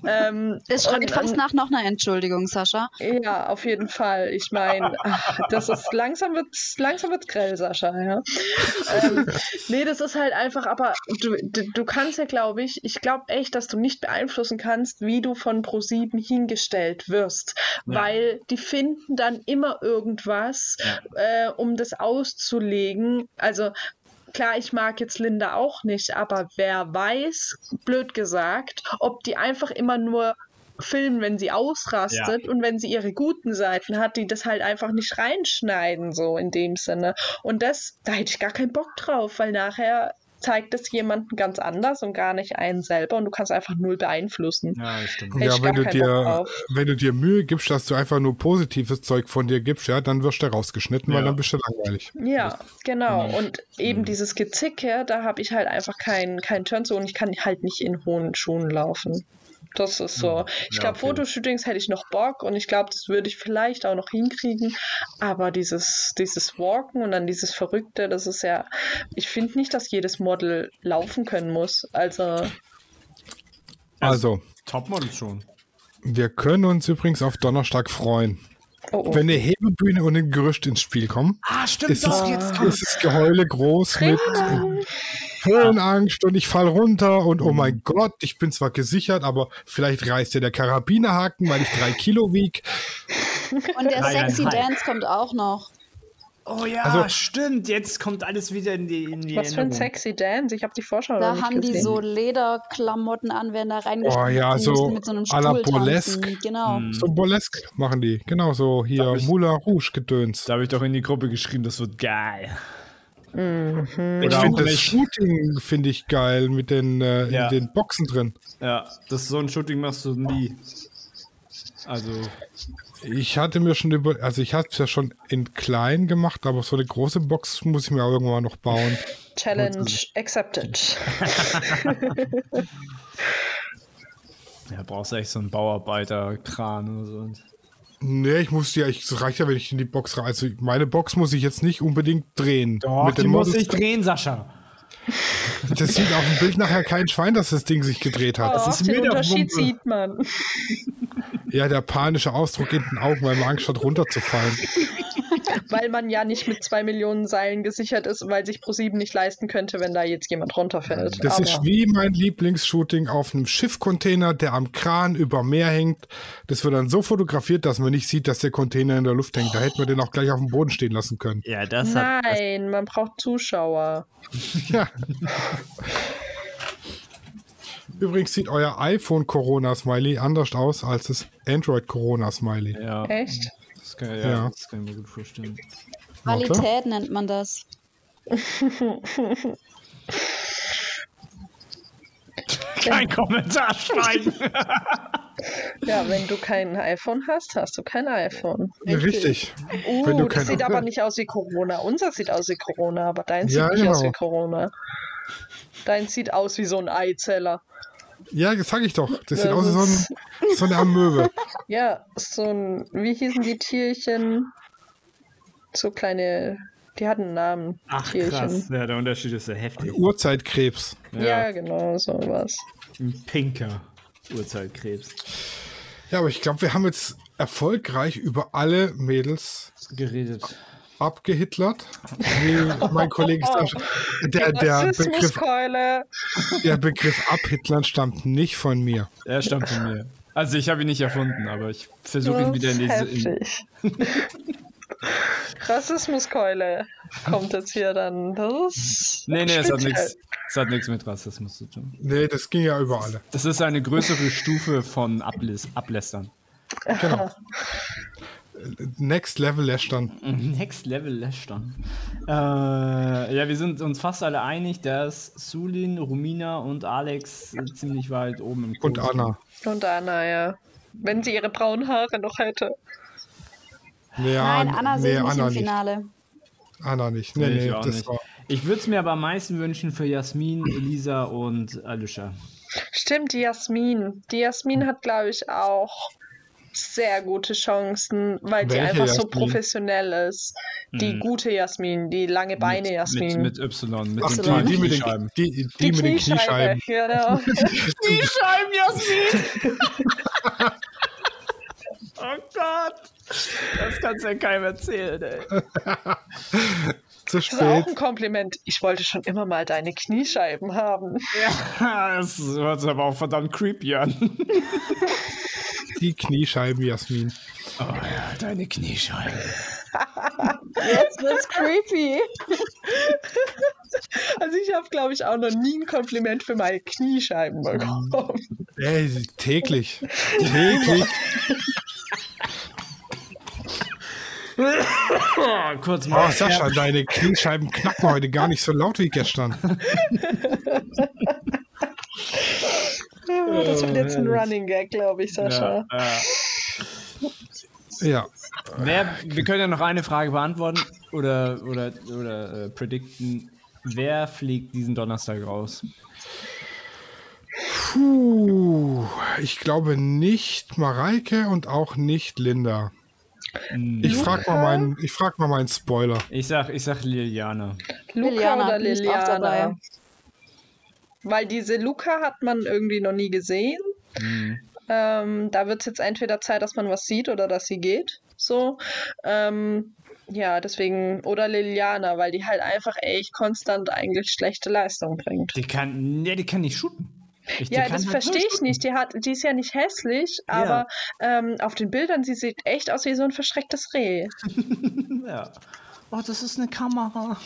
Ähm, es schreit fast nach noch einer Entschuldigung, Sascha. Ja, auf jeden Fall. Ich meine, das ist langsam wird langsam wird's grell, Sascha. Ja? ähm, nee, das ist halt einfach, aber du, du, du kannst ja, glaube ich, ich glaube echt, dass du nicht beeinflussen kannst, wie du von Pro7 hingestellt wirst, ja. weil die finden dann immer irgendwas, ja. äh, um das aus auszulegen. Also klar, ich mag jetzt Linda auch nicht, aber wer weiß, blöd gesagt, ob die einfach immer nur filmen, wenn sie ausrastet ja. und wenn sie ihre guten Seiten hat, die das halt einfach nicht reinschneiden, so in dem Sinne. Und das, da hätte ich gar keinen Bock drauf, weil nachher zeigt es jemanden ganz anders und gar nicht einen selber und du kannst einfach null beeinflussen. Ja, stimmt. Ja, wenn du, dir, wenn du dir Mühe gibst, dass du einfach nur positives Zeug von dir gibst, ja, dann wirst du rausgeschnitten, ja. weil dann bist du langweilig. Ja, genau. Mhm. Und eben mhm. dieses Gezicke, da habe ich halt einfach keinen kein Turn zu und ich kann halt nicht in hohen Schuhen laufen. Das ist so. Hm. Ich ja, glaube, okay. Fotoshootings hätte ich noch Bock und ich glaube, das würde ich vielleicht auch noch hinkriegen. Aber dieses, dieses Walken und dann dieses Verrückte, das ist ja. Ich finde nicht, dass jedes Model laufen können muss. Also. Also, Topmodel schon. Wir können uns übrigens auf Donnerstag freuen. Oh, oh. Wenn eine Hebebühne und ein Gerüst ins Spiel kommen, ah, stimmt, ist, es, jetzt ist das Geheule groß mit Höhenangst und ich fall runter und oh mein Gott, ich bin zwar gesichert, aber vielleicht reißt ja der Karabinerhaken, weil ich drei Kilo wieg. Und der Sexy Dance kommt auch noch. Oh ja, also, stimmt. Jetzt kommt alles wieder in die. In die was Erinnerung. für ein sexy Dance? Ich habe die Vorschau Da haben gesehen. die so Lederklamotten an, werden da reingeschrieben. Oh ja, so, mit so einem à la Burlesque. Genau. Mm. So Burlesque machen die. Genau, so hier Moulin Rouge gedöns. Da habe ich doch in die Gruppe geschrieben, das wird geil. Mhm. Ich finde das Shooting finde ich geil mit den, äh, ja. den Boxen drin. Ja, das so ein Shooting machst du nie. Also ich hatte mir schon über, also ich hatte es ja schon in klein gemacht, aber so eine große Box muss ich mir auch irgendwann noch bauen. Challenge accepted. ja, brauchst du echt so einen Bauarbeiter-Kran oder so. Nee, ich muss ja, es reicht ja, wenn ich in die Box rein. Also meine Box muss ich jetzt nicht unbedingt drehen. Doch, Mit die muss ich drehen, Sascha. Das sieht auf dem Bild nachher kein Schwein, dass das Ding sich gedreht hat. Oh, das ist den Unterschied sieht man. Ja, der panische Ausdruck in den Augen, weil man Angst hat, runterzufallen. weil man ja nicht mit zwei Millionen Seilen gesichert ist, weil sich ProSieben nicht leisten könnte, wenn da jetzt jemand runterfällt. Das Aber ist wie mein Lieblingsshooting auf einem Schiffcontainer, der am Kran über Meer hängt. Das wird dann so fotografiert, dass man nicht sieht, dass der Container in der Luft hängt. Da hätten wir den auch gleich auf dem Boden stehen lassen können. Ja, das Nein, hat, das man braucht Zuschauer. ja. Übrigens sieht euer iPhone Corona Smiley anders aus als das Android Corona Smiley. Ja. Echt? Das kann, ja, ja. Das kann ich mir gut vorstellen. Qualität Warte. nennt man das. kein Kommentar schreiben. ja, wenn du kein iPhone hast, hast du kein iPhone. Richtig. Uh, das sieht aber nicht aus wie Corona. Unser sieht aus wie Corona, aber dein sieht ja, nicht genau. aus wie Corona. Dein sieht aus wie so ein Eizeller. Ja, das sag ich doch. Das, sieht aus wie so, ein, so eine Amöbe. Ja, so ein, wie hießen die Tierchen? So kleine, die hatten einen Namen. Ach, Tierchen. krass. Ja, der Unterschied ist sehr heftig. Urzeitkrebs. Ja, ja genau, so was. Ein pinker Urzeitkrebs. Ja, aber ich glaube, wir haben jetzt erfolgreich über alle Mädels geredet abgehitlert. Wie mein Kollege sagt, der, der, Begriff, der Begriff abhitlern stammt nicht von mir. Er stammt von mir. Also ich habe ihn nicht erfunden, aber ich versuche ihn wieder in diese. In Rassismuskeule kommt jetzt hier dann. Das nee, nee, es hat, nichts, es hat nichts mit Rassismus zu tun. Nee, das ging ja über alle. Das ist eine größere Stufe von Abläs Ablästern. Genau. Next Level Lästern. Next Level Lästern. Äh, ja, wir sind uns fast alle einig, dass Sulin, Rumina und Alex ziemlich weit oben im Kurs Und Anna. Und Anna, ja. Wenn sie ihre braunen Haare noch hätte. Nee, Nein, Anna nee, nicht Anna im Finale. Nicht. Anna nicht. Nee, nee, nee ich, ich würde es mir aber am meisten wünschen für Jasmin, Elisa und Alicia. Stimmt, die Jasmin. Die Jasmin hat, glaube ich, auch sehr gute Chancen, weil Welche die einfach Jasmin? so professionell ist. Die hm. gute Jasmin, die lange Beine Jasmin. Mit, mit Y, mit Ach, den die, die, mit den, die, die, die mit den Kniescheiben. Genau. Kniescheiben, Jasmin! oh Gott! Das kannst du ja keinem erzählen, ey. Zu spät. Das ist auch ein Kompliment. Ich wollte schon immer mal deine Kniescheiben haben. Ja, das hört sich aber auch verdammt creepy an. Die Kniescheiben, Jasmin. Oh ja, deine Kniescheiben. Jetzt wird's creepy. Also ich habe, glaube ich, auch noch nie ein Kompliment für meine Kniescheiben bekommen. Ey, täglich. täglich. Kurz mal. Oh, Sascha, deine Kniescheiben knacken heute gar nicht so laut wie gestern. Ja, das wird jetzt ein Running Gag, glaube ich, Sascha. Ja. ja. ja. Wer, wir können ja noch eine Frage beantworten oder, oder, oder äh, predikten. Wer fliegt diesen Donnerstag raus? Puh, ich glaube nicht Mareike und auch nicht Linda. Hm. Ich frage mal, meinen, frag mal meinen Spoiler. Ich sag, ich sag Liliana. Luca Liliana oder Liliana? Weil diese Luca hat man irgendwie noch nie gesehen. Mhm. Ähm, da wird es jetzt entweder Zeit, dass man was sieht oder dass sie geht. So. Ähm, ja, deswegen, oder Liliana, weil die halt einfach echt konstant eigentlich schlechte Leistung bringt. Die kann, ne, die kann nicht shooten. Ich, ja, das halt verstehe ich nicht. Die, hat, die ist ja nicht hässlich, aber ja. ähm, auf den Bildern, sie sieht echt aus wie so ein verschrecktes Reh. ja. Oh, das ist eine Kamera.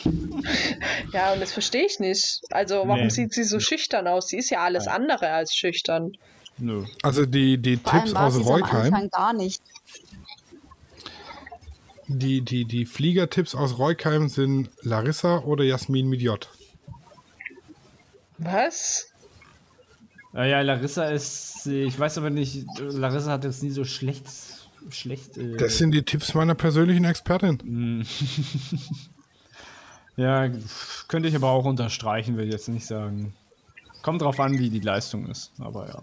ja, und das verstehe ich nicht. Also, warum nee. sieht sie so schüchtern aus? Sie ist ja alles andere als schüchtern. Nö. Also, die, die Tipps aus Reukheim. gar nicht. Die, die, die Fliegertipps aus Reukheim sind Larissa oder Jasmin mit J. Was? Ja, ja, Larissa ist, ich weiß aber nicht, Larissa hat jetzt nie so schlecht. Schlecht äh das sind die Tipps meiner persönlichen Expertin. Ja, könnte ich aber auch unterstreichen, will ich jetzt nicht sagen. Kommt drauf an, wie die Leistung ist, aber ja.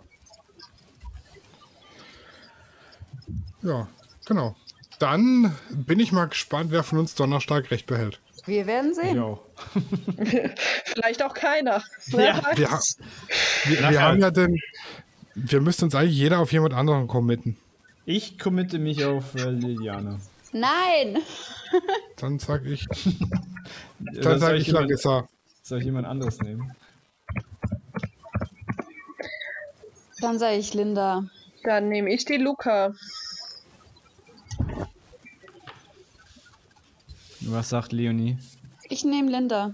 Ja, genau. Dann bin ich mal gespannt, wer von uns Donnerstag recht behält. Wir werden sehen. Auch. Vielleicht auch keiner. Ja. Wir, wir, wir haben ja den. Wir müssen uns eigentlich jeder auf jemand anderen committen. Ich committe mich auf äh, Liliane. Nein! Dann sag ich. dann sag ich Larissa. Soll ich jemand anderes nehmen? Dann sage ich Linda. Dann nehme ich die Luca. Was sagt Leonie? Ich nehme Linda.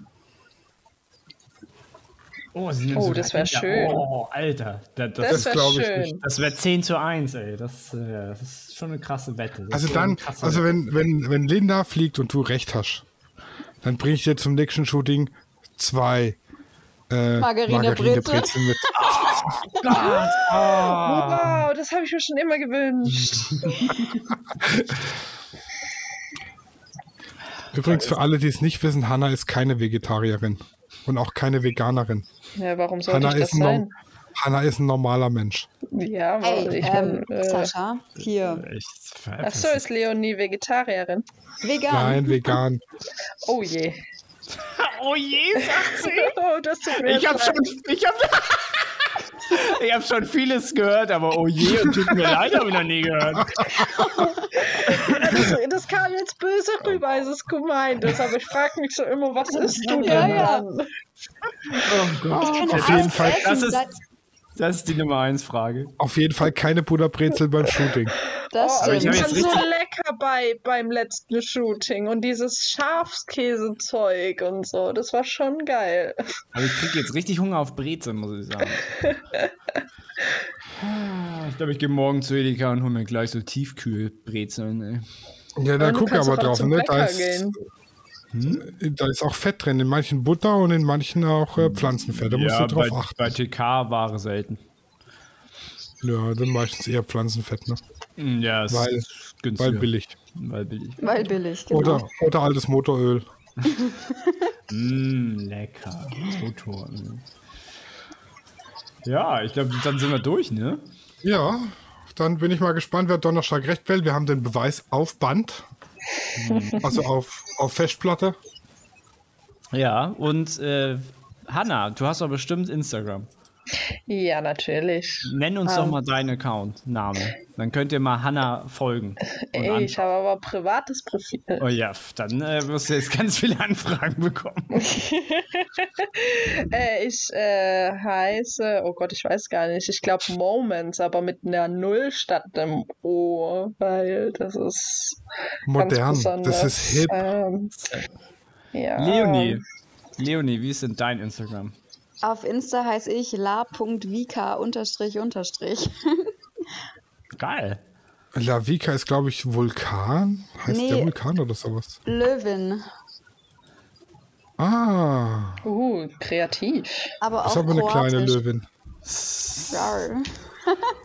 Oh, oh das wäre schön. Oh, Alter. Das, das, das wäre schön. Das wäre 10 zu 1, ey. Das, äh, das ist schon eine krasse Wette. Das also dann, also wenn, wenn, wenn Linda fliegt und du recht hast, dann bringe ich dir zum nächsten Shooting zwei äh, Margarine, Margarine Brezel. Brezel mit. Oh, Gott. Oh. Wow, das habe ich mir schon immer gewünscht. Übrigens, für alle, die es nicht wissen, Hanna ist keine Vegetarierin und auch keine Veganerin. Ja, warum sollte Hanna ich das sein? Hanna ist ein normaler Mensch. Ja, weil hey, ich ähm, bin, äh, Sascha, hier. Achso, ist Leonie Vegetarierin? Vegan. Nein, vegan. Oh je. oh je, sagt sie. oh, das tut mir ich habe schon, ich habe ich habe schon vieles gehört, aber oh je, und tut mir leid, habe ich noch nie gehört. das, das, kam jetzt böse rüber, als es gemeint ist, aber ich frage mich so immer, was ist du denn ja, ja. Oh Gott. Auf jeden Fall, das ist, das ist die Nummer 1 Frage. Auf jeden Fall keine Butterbrezel beim Shooting. Das oh, stimmt. Ich so lecker bei beim letzten Shooting und dieses Schafskäsezeug und so. Das war schon geil. Aber ich kriege jetzt richtig Hunger auf Brezel, muss ich sagen. Ich glaube, ich gehe morgen zu Edeka und hole mir gleich so Tiefkühlbrezeln. Ja, da guck aber drauf, ne? Da ist, hm? da ist auch Fett drin, in manchen Butter und in manchen auch äh, Pflanzenfett. Da musst ja, du drauf bei, achten. Bei TK-Ware selten. Ja, dann meistens eher Pflanzenfett, ne? Hm, ja, ist weil, günstiger. weil billig. Weil billig. Weil billig, genau. Oder, oder altes Motoröl. mm, lecker. Motoröl. Ja, ich glaube, dann sind wir durch, ne? Ja, dann bin ich mal gespannt, wer Donnerstag recht wählt. Wir haben den Beweis auf Band. also auf, auf Festplatte. Ja, und äh, Hanna, du hast doch bestimmt Instagram. Ja, natürlich. Nenn uns um, doch ähm. mal deinen Account-Name. Dann könnt ihr mal Hanna folgen. Ey, ich habe aber privates Profil. Oh ja, dann äh, wirst du jetzt ganz viele Anfragen bekommen. äh, ich äh, heiße, oh Gott, ich weiß gar nicht, ich glaube Moments, aber mit einer Null statt dem O, weil das ist modern, das ist hip. Ähm, ja. Leonie, Leonie, wie ist denn dein Instagram? Auf Insta heiße ich la.vika Geil. La Vika ist, glaube ich, Vulkan. Heißt nee, der Vulkan oder sowas? Löwin. Ah. Uh, kreativ. Aber auch ist aber eine kleine Löwin.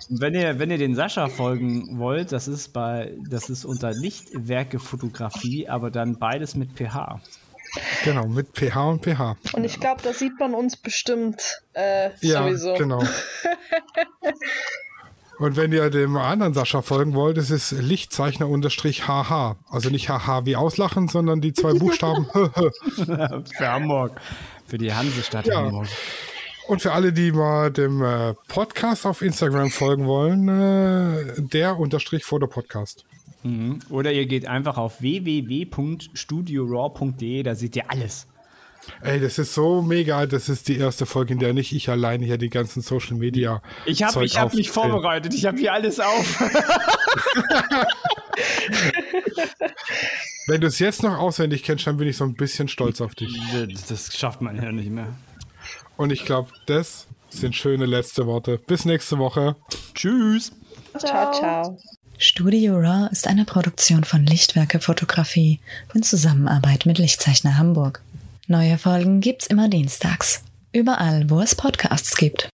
wenn ihr, wenn ihr den Sascha folgen wollt, das ist bei, das ist unter Lichtwerke Fotografie, aber dann beides mit PH. Genau, mit PH und PH. Und ich glaube, da sieht man uns bestimmt äh, ja, sowieso. Genau. Und wenn ihr dem anderen Sascha folgen wollt, ist es Lichtzeichner-HH. Also nicht HH wie auslachen, sondern die zwei Buchstaben. für Hamburg. Für die Hansestadt ja. Hamburg. Und für alle, die mal dem äh, Podcast auf Instagram folgen wollen, äh, der unterstrich vor der Podcast. Mhm. Oder ihr geht einfach auf www.studioraw.de, da seht ihr alles. Ey, das ist so mega. Das ist die erste Folge, in der nicht ich alleine hier die ganzen Social Media. Ich habe hab mich vorbereitet. Ich habe hier alles auf. Wenn du es jetzt noch auswendig kennst, dann bin ich so ein bisschen stolz auf dich. Das schafft man ja nicht mehr. Und ich glaube, das sind schöne letzte Worte. Bis nächste Woche. Tschüss. Ciao, ciao. Studio Raw ist eine Produktion von Lichtwerke Fotografie in Zusammenarbeit mit Lichtzeichner Hamburg. Neue Folgen gibt's immer dienstags. Überall, wo es Podcasts gibt.